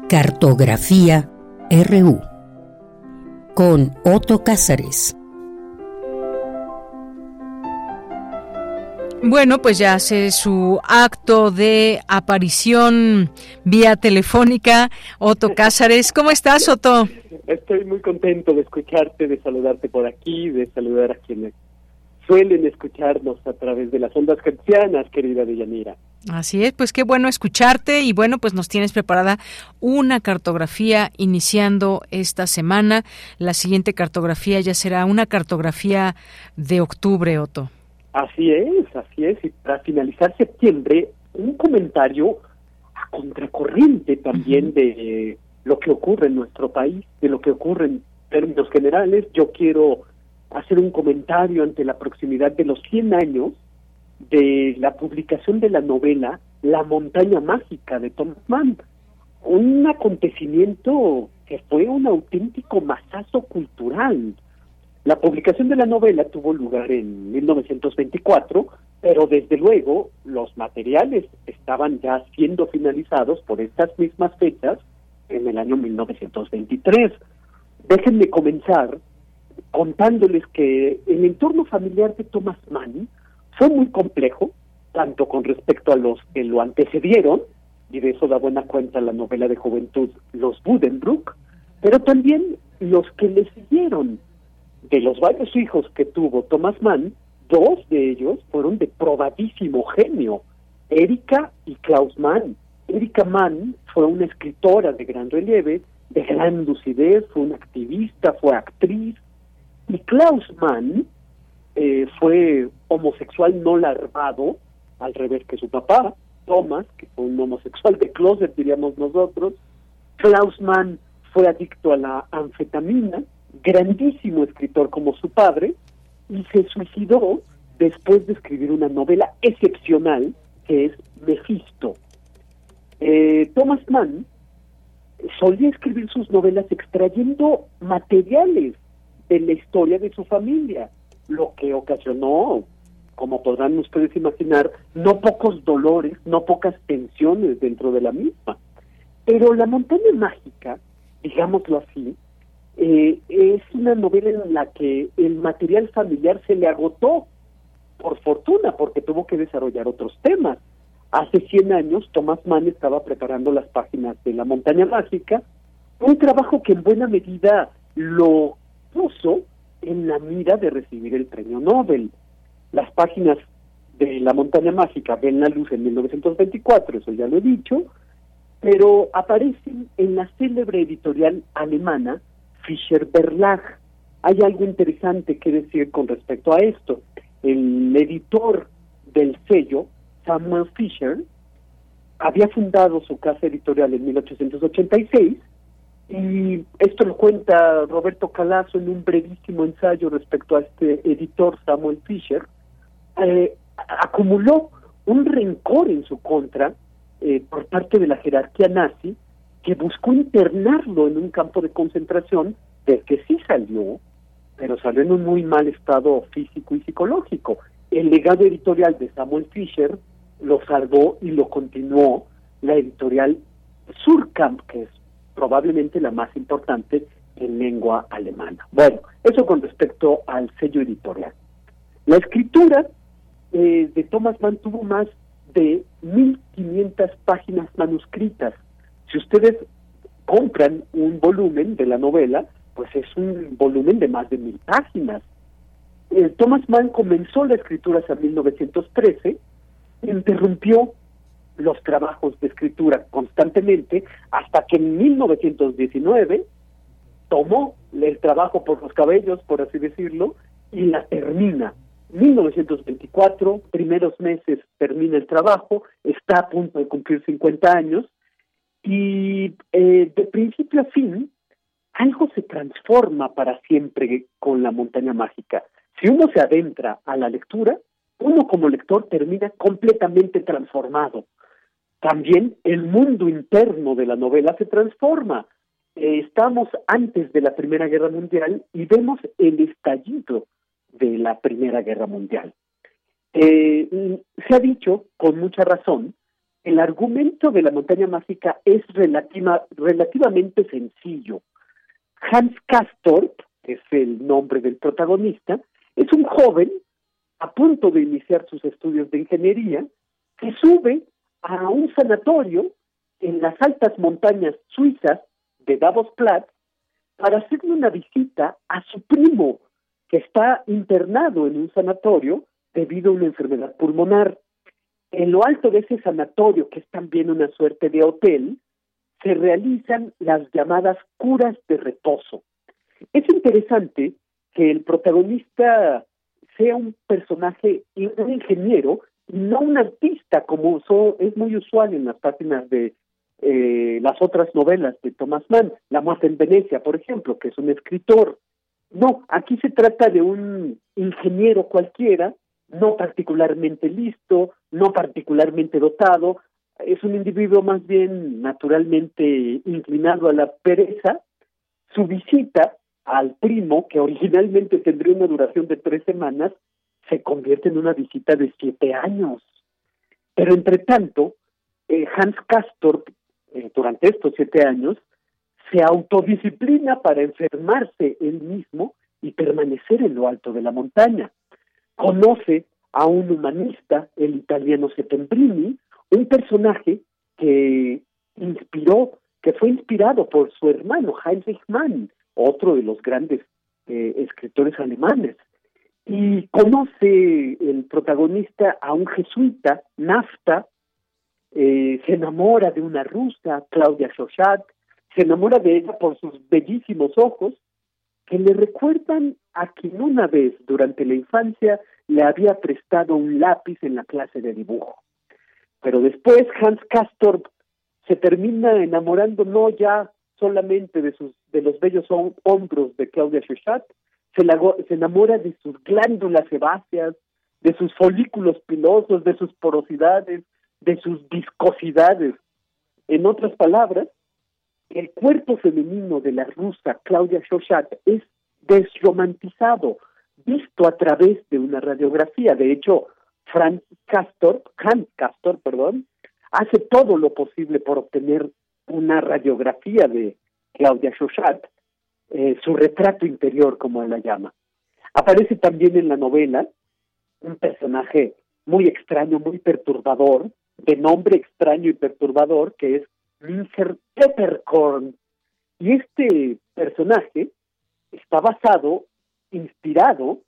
Cartografía RU con Otto Cázares. Bueno, pues ya hace su acto de aparición vía telefónica Otto Cázares. ¿Cómo estás, Otto? Estoy muy contento de escucharte, de saludarte por aquí, de saludar a quienes suelen escucharnos a través de las ondas cristianas, querida Deyanira. Así es, pues qué bueno escucharte y bueno, pues nos tienes preparada una cartografía iniciando esta semana. La siguiente cartografía ya será una cartografía de octubre, Otto. Así es, así es. Y para finalizar septiembre, un comentario a contracorriente también de lo que ocurre en nuestro país, de lo que ocurre en términos generales. Yo quiero hacer un comentario ante la proximidad de los 100 años de la publicación de la novela La montaña mágica de Thomas Mann. Un acontecimiento que fue un auténtico masazo cultural La publicación de la novela tuvo lugar en 1924, pero desde luego los materiales estaban ya siendo finalizados por estas mismas fechas en el año 1923. Déjenme comenzar contándoles que el entorno familiar de Thomas Mann fue muy complejo, tanto con respecto a los que lo antecedieron, y de eso da buena cuenta la novela de juventud Los Budenbrook, pero también los que le siguieron. De los varios hijos que tuvo Thomas Mann, dos de ellos fueron de probadísimo genio, Erika y Klaus Mann. Erika Mann fue una escritora de gran relieve, de gran lucidez, fue una activista, fue actriz, y Klaus Mann eh, fue homosexual no larvado, al revés que su papá, Thomas, que fue un homosexual de closet, diríamos nosotros. Klaus Mann fue adicto a la anfetamina, grandísimo escritor como su padre, y se suicidó después de escribir una novela excepcional que es Mephisto. Eh, Thomas Mann solía escribir sus novelas extrayendo materiales de la historia de su familia, lo que ocasionó, como podrán ustedes imaginar, no pocos dolores, no pocas tensiones dentro de la misma. Pero La montaña mágica, digámoslo así, eh, es una novela en la que el material familiar se le agotó, por fortuna, porque tuvo que desarrollar otros temas. Hace 100 años, Thomas Mann estaba preparando las páginas de La montaña mágica, un trabajo que en buena medida lo puso en la mira de recibir el premio Nobel. Las páginas de La montaña mágica ven la luz en 1924, eso ya lo he dicho, pero aparecen en la célebre editorial alemana Fischer Verlag. Hay algo interesante que decir con respecto a esto. El editor del sello, Samuel Fischer, había fundado su casa editorial en 1886 y esto lo cuenta Roberto Calazo en un brevísimo ensayo respecto a este editor Samuel Fisher, eh, acumuló un rencor en su contra eh, por parte de la jerarquía nazi que buscó internarlo en un campo de concentración del que sí salió, pero salió en un muy mal estado físico y psicológico. El legado editorial de Samuel Fisher lo salvó y lo continuó la editorial Surkamp, que es probablemente la más importante en lengua alemana. Bueno, eso con respecto al sello editorial. La escritura eh, de Thomas Mann tuvo más de 1.500 páginas manuscritas. Si ustedes compran un volumen de la novela, pues es un volumen de más de mil páginas. Eh, Thomas Mann comenzó la escritura hasta 1913, interrumpió los trabajos de escritura constantemente hasta que en 1919 tomó el trabajo por los cabellos, por así decirlo, y la termina. 1924, primeros meses termina el trabajo, está a punto de cumplir 50 años y eh, de principio a fin algo se transforma para siempre con la montaña mágica. Si uno se adentra a la lectura, uno como lector termina completamente transformado. También el mundo interno de la novela se transforma. Eh, estamos antes de la Primera Guerra Mundial y vemos el estallido de la Primera Guerra Mundial. Eh, se ha dicho, con mucha razón, el argumento de la montaña mágica es relativa, relativamente sencillo. Hans Castorp, que es el nombre del protagonista, es un joven a punto de iniciar sus estudios de ingeniería que sube a un sanatorio en las altas montañas suizas de Davos Platz para hacerle una visita a su primo, que está internado en un sanatorio debido a una enfermedad pulmonar. En lo alto de ese sanatorio, que es también una suerte de hotel, se realizan las llamadas curas de reposo. Es interesante que el protagonista sea un personaje, un ingeniero no un artista como es muy usual en las páginas de eh, las otras novelas de Thomas Mann, La muerte en Venecia, por ejemplo, que es un escritor. No, aquí se trata de un ingeniero cualquiera, no particularmente listo, no particularmente dotado, es un individuo más bien naturalmente inclinado a la pereza. Su visita al primo, que originalmente tendría una duración de tres semanas, se convierte en una visita de siete años. Pero entre tanto, eh, Hans Castorp, eh, durante estos siete años, se autodisciplina para enfermarse él mismo y permanecer en lo alto de la montaña. Conoce a un humanista, el italiano Settembrini, un personaje que inspiró, que fue inspirado por su hermano Heinrich Mann, otro de los grandes eh, escritores alemanes. Y conoce el protagonista a un jesuita, Nafta, eh, se enamora de una rusa, Claudia Shoshat, se enamora de ella por sus bellísimos ojos, que le recuerdan a quien una vez durante la infancia le había prestado un lápiz en la clase de dibujo. Pero después Hans Castorp se termina enamorando no ya solamente de sus de los bellos hombros de Claudia Shoshat, se, se enamora de sus glándulas sebáceas, de sus folículos pilosos, de sus porosidades, de sus viscosidades. En otras palabras, el cuerpo femenino de la rusa Claudia Shoshat es desromantizado, visto a través de una radiografía. De hecho, Frank Castor, Hans Castor, perdón, hace todo lo posible por obtener una radiografía de Claudia Shoshat, eh, su retrato interior, como él la llama. Aparece también en la novela un personaje muy extraño, muy perturbador, de nombre extraño y perturbador, que es Mincer Peppercorn. Y este personaje está basado, inspirado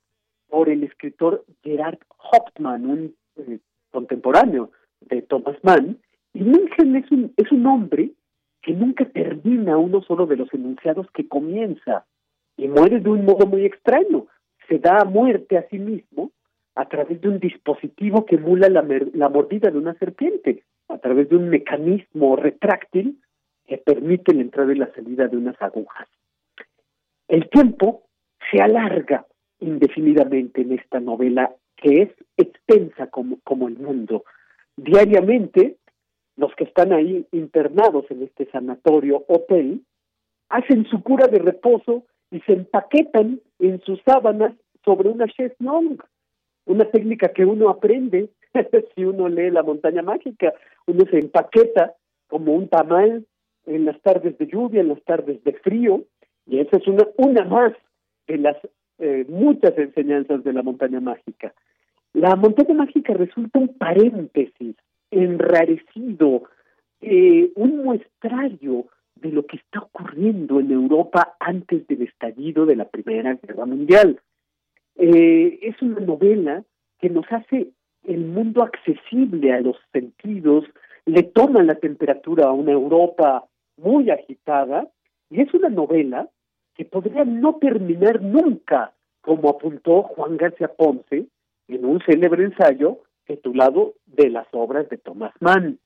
por el escritor Gerard Hauptmann, un eh, contemporáneo de Thomas Mann, y München es un, es un hombre que nunca termina uno solo de los enunciados que comienza y muere de un modo muy extraño. Se da muerte a sí mismo a través de un dispositivo que emula la, la mordida de una serpiente, a través de un mecanismo retráctil que permite la entrada y la salida de unas agujas. El tiempo se alarga indefinidamente en esta novela que es extensa como, como el mundo. Diariamente, los que están ahí internados en este sanatorio hotel hacen su cura de reposo y se empaquetan en sus sábanas sobre una chaise longue, una técnica que uno aprende si uno lee La montaña mágica, uno se empaqueta como un tamal en las tardes de lluvia, en las tardes de frío, y esa es una, una más de las eh, muchas enseñanzas de la montaña mágica. La montaña mágica resulta un paréntesis enrarecido, eh, un muestrario de lo que está ocurriendo en Europa antes del estallido de la Primera Guerra Mundial. Eh, es una novela que nos hace el mundo accesible a los sentidos, le toma la temperatura a una Europa muy agitada, y es una novela que podría no terminar nunca, como apuntó Juan García Ponce en un célebre ensayo titulado De las obras de Thomas Mann.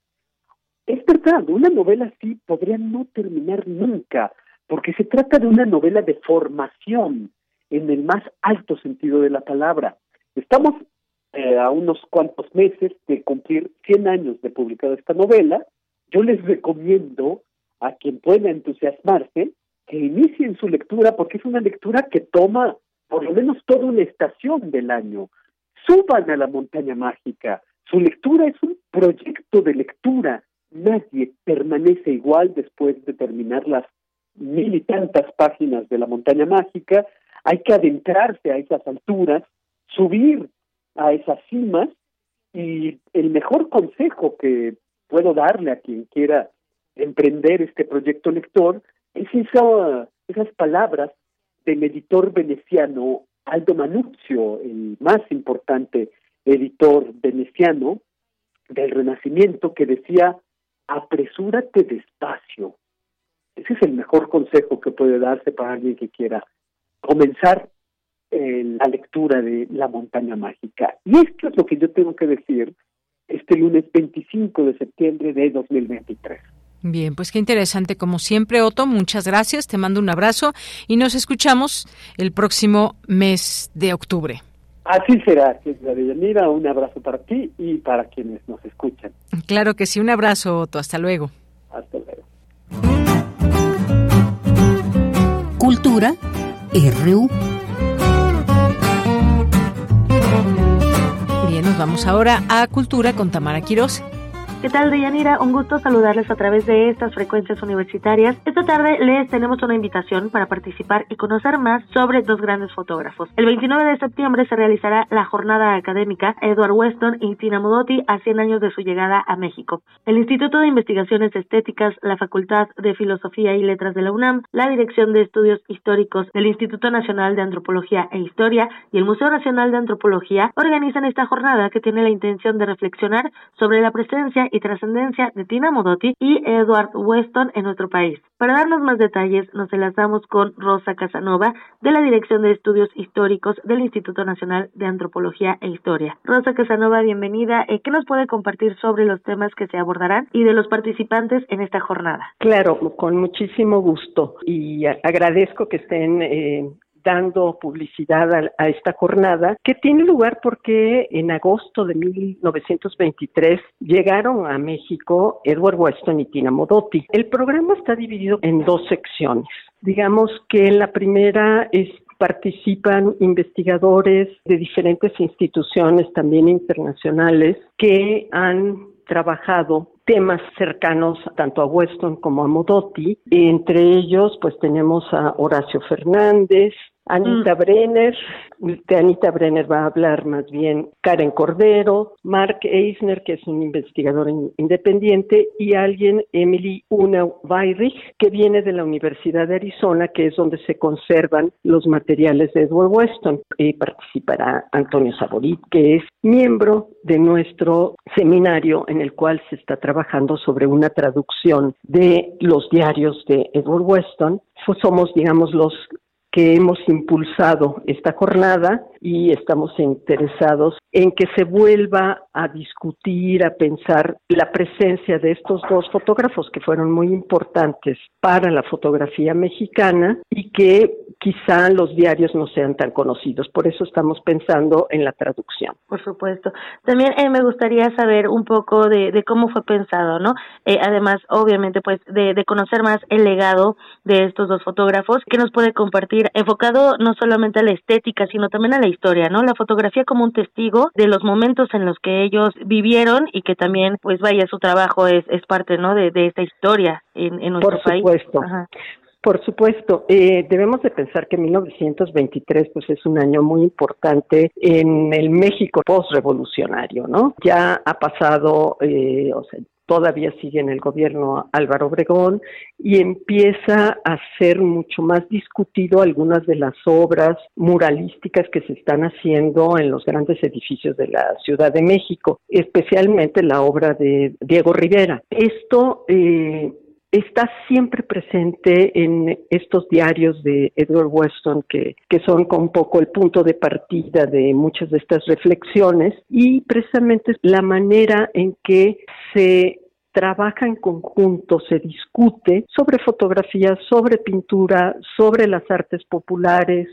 Es verdad, una novela así podría no terminar nunca, porque se trata de una novela de formación en el más alto sentido de la palabra. Estamos eh, a unos cuantos meses de cumplir 100 años de publicada esta novela. Yo les recomiendo a quien pueda entusiasmarse que inicien su lectura porque es una lectura que toma por lo menos toda una estación del año. Suban a la montaña mágica. Su lectura es un proyecto de lectura. Nadie permanece igual después de terminar las mil y tantas páginas de la montaña mágica. Hay que adentrarse a esas alturas, subir a esas cimas y el mejor consejo que puedo darle a quien quiera emprender este proyecto lector es esa, esas palabras del editor veneciano Aldo Manuzio, el más importante editor veneciano del Renacimiento, que decía, apresúrate despacio. Ese es el mejor consejo que puede darse para alguien que quiera comenzar eh, la lectura de La montaña mágica. Y esto es lo que yo tengo que decir este lunes 25 de septiembre de 2023. Bien, pues qué interesante como siempre, Otto. Muchas gracias, te mando un abrazo y nos escuchamos el próximo mes de octubre. Así será, Mira, un abrazo para ti y para quienes nos escuchan. Claro que sí, un abrazo, Otto. Hasta luego. Hasta luego. Cultura RU. Nos vamos ahora a Cultura con Tamara Quirós. ¿Qué tal, Deyanira? Un gusto saludarles a través de estas frecuencias universitarias. Esta tarde les tenemos una invitación para participar y conocer más sobre dos grandes fotógrafos. El 29 de septiembre se realizará la jornada académica Edward Weston y Tina Modotti a 100 años de su llegada a México. El Instituto de Investigaciones Estéticas, la Facultad de Filosofía y Letras de la UNAM, la Dirección de Estudios Históricos del Instituto Nacional de Antropología e Historia y el Museo Nacional de Antropología organizan esta jornada que tiene la intención de reflexionar sobre la presencia y trascendencia de Tina Modotti y Edward Weston en nuestro país. Para darnos más detalles, nos enlazamos con Rosa Casanova de la Dirección de Estudios Históricos del Instituto Nacional de Antropología e Historia. Rosa Casanova, bienvenida. Eh, ¿Qué nos puede compartir sobre los temas que se abordarán y de los participantes en esta jornada? Claro, con muchísimo gusto y agradezco que estén eh, dando publicidad a, esta jornada, que tiene lugar porque en agosto de 1923 llegaron a México Edward Weston y Tina Modotti. El programa está dividido en dos secciones. Digamos que en la primera es participan investigadores de diferentes instituciones, también internacionales, que han trabajado temas cercanos tanto a Weston como a Modotti. Entre ellos, pues tenemos a Horacio Fernández, Anita mm. Brenner, de Anita Brenner va a hablar más bien Karen Cordero, Mark Eisner, que es un investigador independiente, y alguien, Emily Una Weirich, que viene de la Universidad de Arizona, que es donde se conservan los materiales de Edward Weston. Y participará Antonio Saborit, que es miembro de nuestro seminario en el cual se está trabajando sobre una traducción de los diarios de Edward Weston. Somos, digamos, los hemos impulsado esta jornada y estamos interesados en que se vuelva a discutir, a pensar la presencia de estos dos fotógrafos que fueron muy importantes para la fotografía mexicana y que quizá los diarios no sean tan conocidos. Por eso estamos pensando en la traducción. Por supuesto. También eh, me gustaría saber un poco de, cómo fue pensado, ¿no? Eh, además, obviamente, pues de, de conocer más el legado de estos dos fotógrafos que nos puede compartir enfocado no solamente a la estética, sino también a la historia, ¿no? La fotografía como un testigo de los momentos en los que ellos vivieron y que también, pues vaya, su trabajo es, es parte, ¿no? De, de esta historia en, en nuestro Por supuesto. Por supuesto, eh, debemos de pensar que 1923 pues es un año muy importante en el México postrevolucionario, ¿no? Ya ha pasado, eh, o sea, todavía sigue en el gobierno Álvaro Obregón y empieza a ser mucho más discutido algunas de las obras muralísticas que se están haciendo en los grandes edificios de la Ciudad de México, especialmente la obra de Diego Rivera. Esto eh, está siempre presente en estos diarios de Edward Weston que, que son un poco el punto de partida de muchas de estas reflexiones. Y precisamente la manera en que se trabaja en conjunto, se discute sobre fotografía, sobre pintura, sobre las artes populares,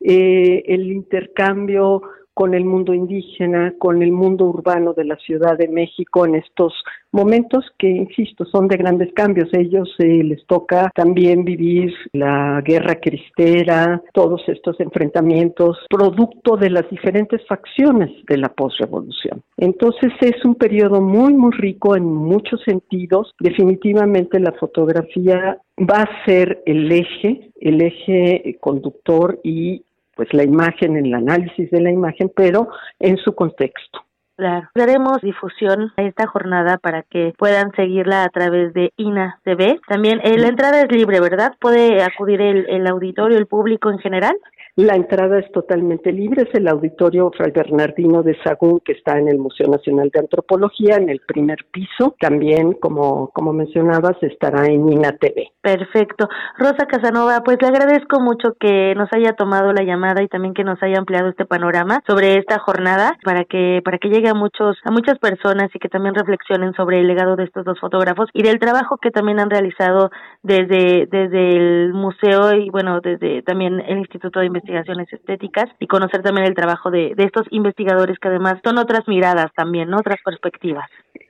eh, el intercambio con el mundo indígena, con el mundo urbano de la Ciudad de México en estos momentos que, insisto, son de grandes cambios. Ellos eh, les toca también vivir la guerra cristera, todos estos enfrentamientos, producto de las diferentes facciones de la postrevolución. Entonces es un periodo muy, muy rico en muchos sentidos. Definitivamente la fotografía va a ser el eje, el eje conductor y pues la imagen, en el análisis de la imagen, pero en su contexto. Claro. Daremos difusión a esta jornada para que puedan seguirla a través de INA TV. También eh, la entrada es libre, ¿verdad? ¿Puede acudir el, el auditorio, el público en general? La entrada es totalmente libre, es el auditorio Fray Bernardino de Sagún que está en el Museo Nacional de Antropología en el primer piso. También, como, como mencionabas, estará en INA TV. Perfecto. Rosa Casanova, pues le agradezco mucho que nos haya tomado la llamada y también que nos haya ampliado este panorama sobre esta jornada para que para que llegue a muchos a muchas personas y que también reflexionen sobre el legado de estos dos fotógrafos y del trabajo que también han realizado desde desde el museo y bueno, desde también el Instituto de Investigación investigaciones estéticas y conocer también el trabajo de, de estos investigadores que además son otras miradas también, otras perspectivas.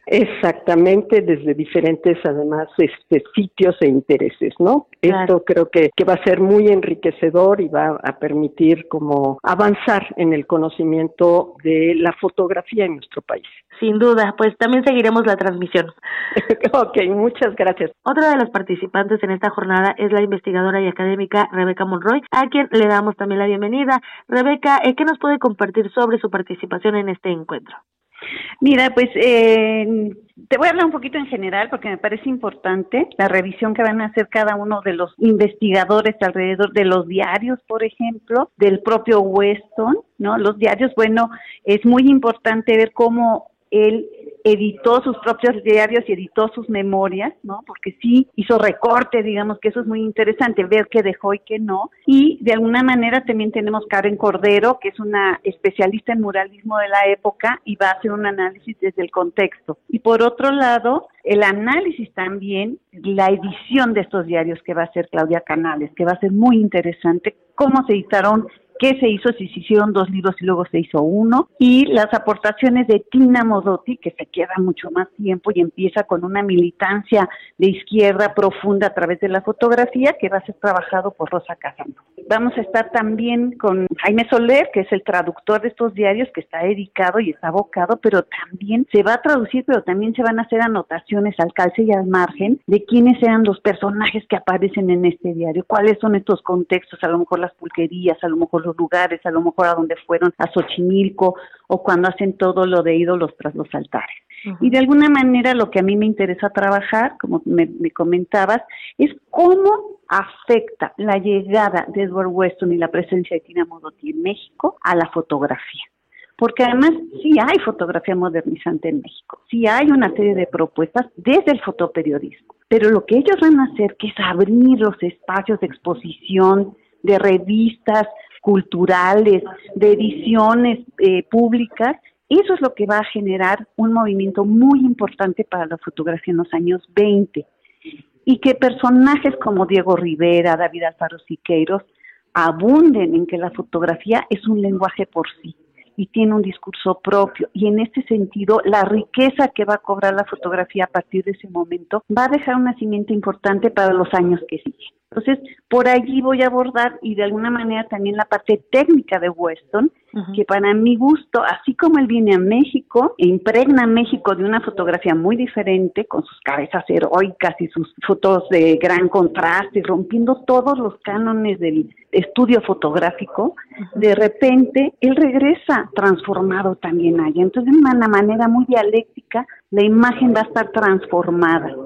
Exactamente, desde diferentes, además, este, sitios e intereses, ¿no? Esto creo que, que va a ser muy enriquecedor y va a permitir como avanzar en el conocimiento de la fotografía en nuestro país. Sin duda, pues también seguiremos la transmisión. ok, muchas gracias. Otra de las participantes en esta jornada es la investigadora y académica Rebeca Monroy, a quien le damos también la bienvenida. Rebeca, ¿qué nos puede compartir sobre su participación en este encuentro? Mira, pues eh, te voy a hablar un poquito en general porque me parece importante la revisión que van a hacer cada uno de los investigadores alrededor de los diarios, por ejemplo, del propio Weston, ¿no? Los diarios, bueno, es muy importante ver cómo él editó sus propios diarios y editó sus memorias, ¿no? Porque sí hizo recorte, digamos que eso es muy interesante, ver qué dejó y qué no. Y de alguna manera también tenemos Karen Cordero, que es una especialista en muralismo de la época y va a hacer un análisis desde el contexto. Y por otro lado, el análisis también, la edición de estos diarios que va a hacer Claudia Canales, que va a ser muy interesante, cómo se editaron qué se hizo, si se hicieron dos libros y luego se hizo uno, y las aportaciones de Tina Modotti, que se queda mucho más tiempo y empieza con una militancia de izquierda profunda a través de la fotografía, que va a ser trabajado por Rosa Casano. Vamos a estar también con Jaime Soler, que es el traductor de estos diarios, que está dedicado y está abocado, pero también se va a traducir, pero también se van a hacer anotaciones al calce y al margen de quiénes eran los personajes que aparecen en este diario, cuáles son estos contextos, a lo mejor las pulquerías, a lo mejor los lugares, a lo mejor a donde fueron, a Xochimilco, o cuando hacen todo lo de ídolos tras los altares. Y de alguna manera lo que a mí me interesa trabajar, como me, comentabas, es cómo afecta la llegada de Edward Weston y la presencia de Tina Modotti en México a la fotografía. Porque además sí hay fotografía modernizante en México, sí hay una serie de propuestas desde el fotoperiodismo, pero lo que ellos van a hacer que es abrir los espacios de exposición, de revistas, culturales, de ediciones eh, públicas, eso es lo que va a generar un movimiento muy importante para la fotografía en los años 20 y que personajes como Diego Rivera, David Alfaro Siqueiros abunden en que la fotografía es un lenguaje por sí y tiene un discurso propio. Y en este sentido, la riqueza que va a cobrar la fotografía a partir de ese momento va a dejar un nacimiento importante para los años que siguen. Entonces, por allí voy a abordar y de alguna manera también la parte técnica de Weston, que para mi gusto, así como él viene a México e impregna a México de una fotografía muy diferente, con sus cabezas heroicas y sus fotos de gran contraste, rompiendo todos los cánones del estudio fotográfico, de repente él regresa transformado también allá. Entonces, de una manera muy dialéctica, la imagen va a estar transformada,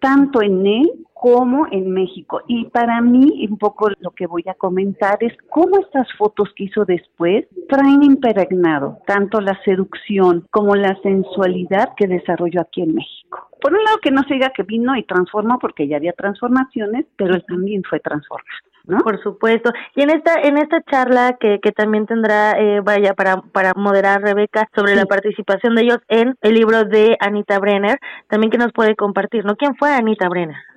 tanto en él como en México. Y para mí, un poco lo que voy a comentar es cómo estas fotos que hizo después traen impregnado tanto la seducción como la sensualidad que desarrolló aquí en México. Por un lado, que no se diga que vino y transformó, porque ya había transformaciones, pero él también fue transformado. ¿No? Por supuesto. Y en esta en esta charla que, que también tendrá, eh, vaya, para, para moderar Rebeca sobre la participación de ellos en el libro de Anita Brenner, también que nos puede compartir, ¿no? ¿Quién fue Anita Brenner?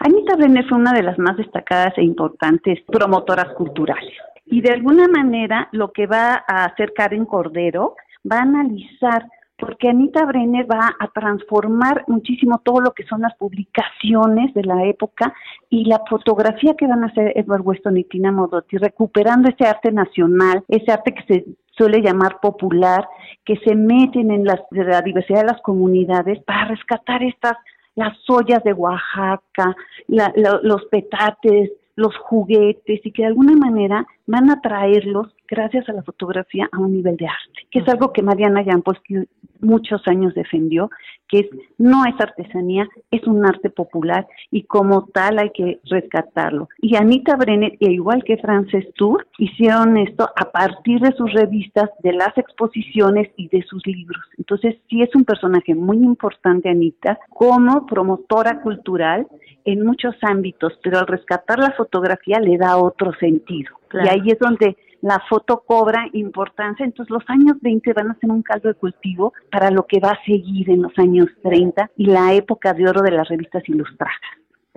Anita Brenner fue una de las más destacadas e importantes promotoras culturales. Y de alguna manera lo que va a hacer Karen Cordero va a analizar porque Anita Brenner va a transformar muchísimo todo lo que son las publicaciones de la época y la fotografía que van a hacer Edward Weston y Tina Modotti, recuperando ese arte nacional, ese arte que se suele llamar popular, que se meten en la diversidad de las comunidades para rescatar estas las ollas de Oaxaca, los petates, los juguetes y que de alguna manera van a traerlos gracias a la fotografía a un nivel de arte, que es algo que Mariana Jampolsky muchos años defendió, que es no es artesanía, es un arte popular y como tal hay que rescatarlo. Y Anita Brenner, igual que Frances Tour, hicieron esto a partir de sus revistas, de las exposiciones y de sus libros. Entonces sí es un personaje muy importante Anita como promotora cultural en muchos ámbitos, pero al rescatar la fotografía le da otro sentido. Y ahí es donde la foto cobra importancia, entonces los años 20 van a ser un caldo de cultivo para lo que va a seguir en los años 30 y la época de oro de las revistas ilustradas.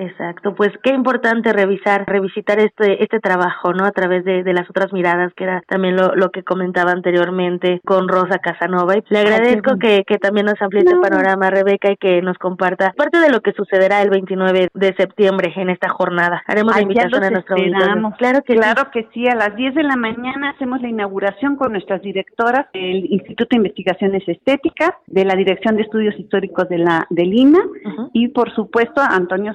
Exacto, pues qué importante revisar, revisitar este este trabajo, ¿no? A través de, de las otras miradas, que era también lo, lo que comentaba anteriormente con Rosa Casanova. Y le agradezco que, que también nos amplíe este panorama, Rebeca, y que nos comparta parte de lo que sucederá el 29 de septiembre en esta jornada. Haremos la invitación a nuestro esperamos. Claro que claro que sí, a las 10 de la mañana hacemos la inauguración con nuestras directoras del Instituto de Investigaciones Estéticas, de la Dirección de Estudios Históricos de la del INA y por supuesto Antonio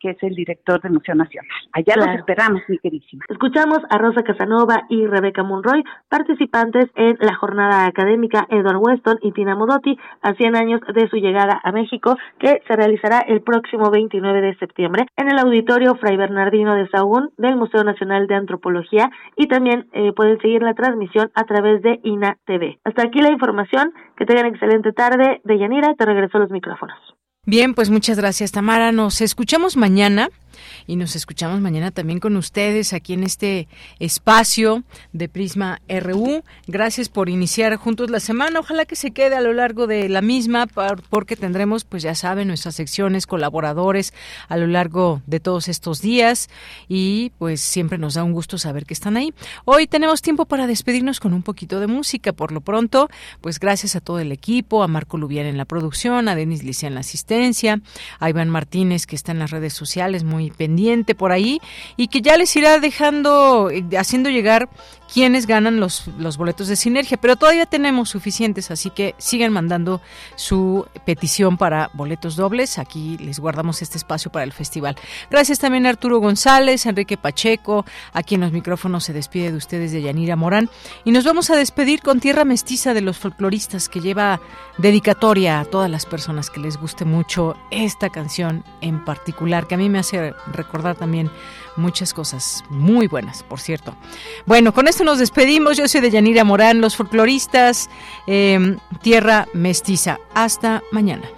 Que es el director del Museo Nacional. Allá los esperamos, mi queridísima. Escuchamos a Rosa Casanova y Rebeca Monroy, participantes en la jornada académica Edward Weston y Tina Modotti a 100 años de su llegada a México, que se realizará el próximo 29 de septiembre en el auditorio Fray Bernardino de Sahagún del Museo Nacional de Antropología y también eh, pueden seguir la transmisión a través de INA TV. Hasta aquí la información. Que tengan excelente tarde. De Yanira, te regreso los micrófonos. Bien, pues muchas gracias, Tamara. Nos escuchamos mañana y nos escuchamos mañana también con ustedes aquí en este espacio de Prisma RU. Gracias por iniciar juntos la semana. Ojalá que se quede a lo largo de la misma por- porque tendremos, pues ya saben, nuestras secciones, colaboradores a lo largo de todos estos días y pues siempre nos da un gusto saber que están ahí. Hoy tenemos tiempo para despedirnos con un poquito de música. Por lo pronto, pues gracias a todo el equipo, a Marco Lubián en la producción, a Denis Licia en la asistencia, a Iván Martínez que está en las redes sociales muy pendiente por ahí y que ya les irá dejando, eh, haciendo llegar quienes ganan los, los boletos de sinergia, pero todavía tenemos suficientes, así que sigan mandando su petición para boletos dobles. Aquí les guardamos este espacio para el festival. Gracias también a Arturo González, Enrique Pacheco, aquí en los micrófonos se despide de ustedes de Yanira Morán. Y nos vamos a despedir con Tierra Mestiza de los folcloristas, que lleva dedicatoria a todas las personas que les guste mucho esta canción en particular, que a mí me hace recordar también muchas cosas muy buenas, por cierto. Bueno, con esto nos despedimos. Yo soy de Yanira Morán, los folcloristas, eh, Tierra Mestiza. Hasta mañana.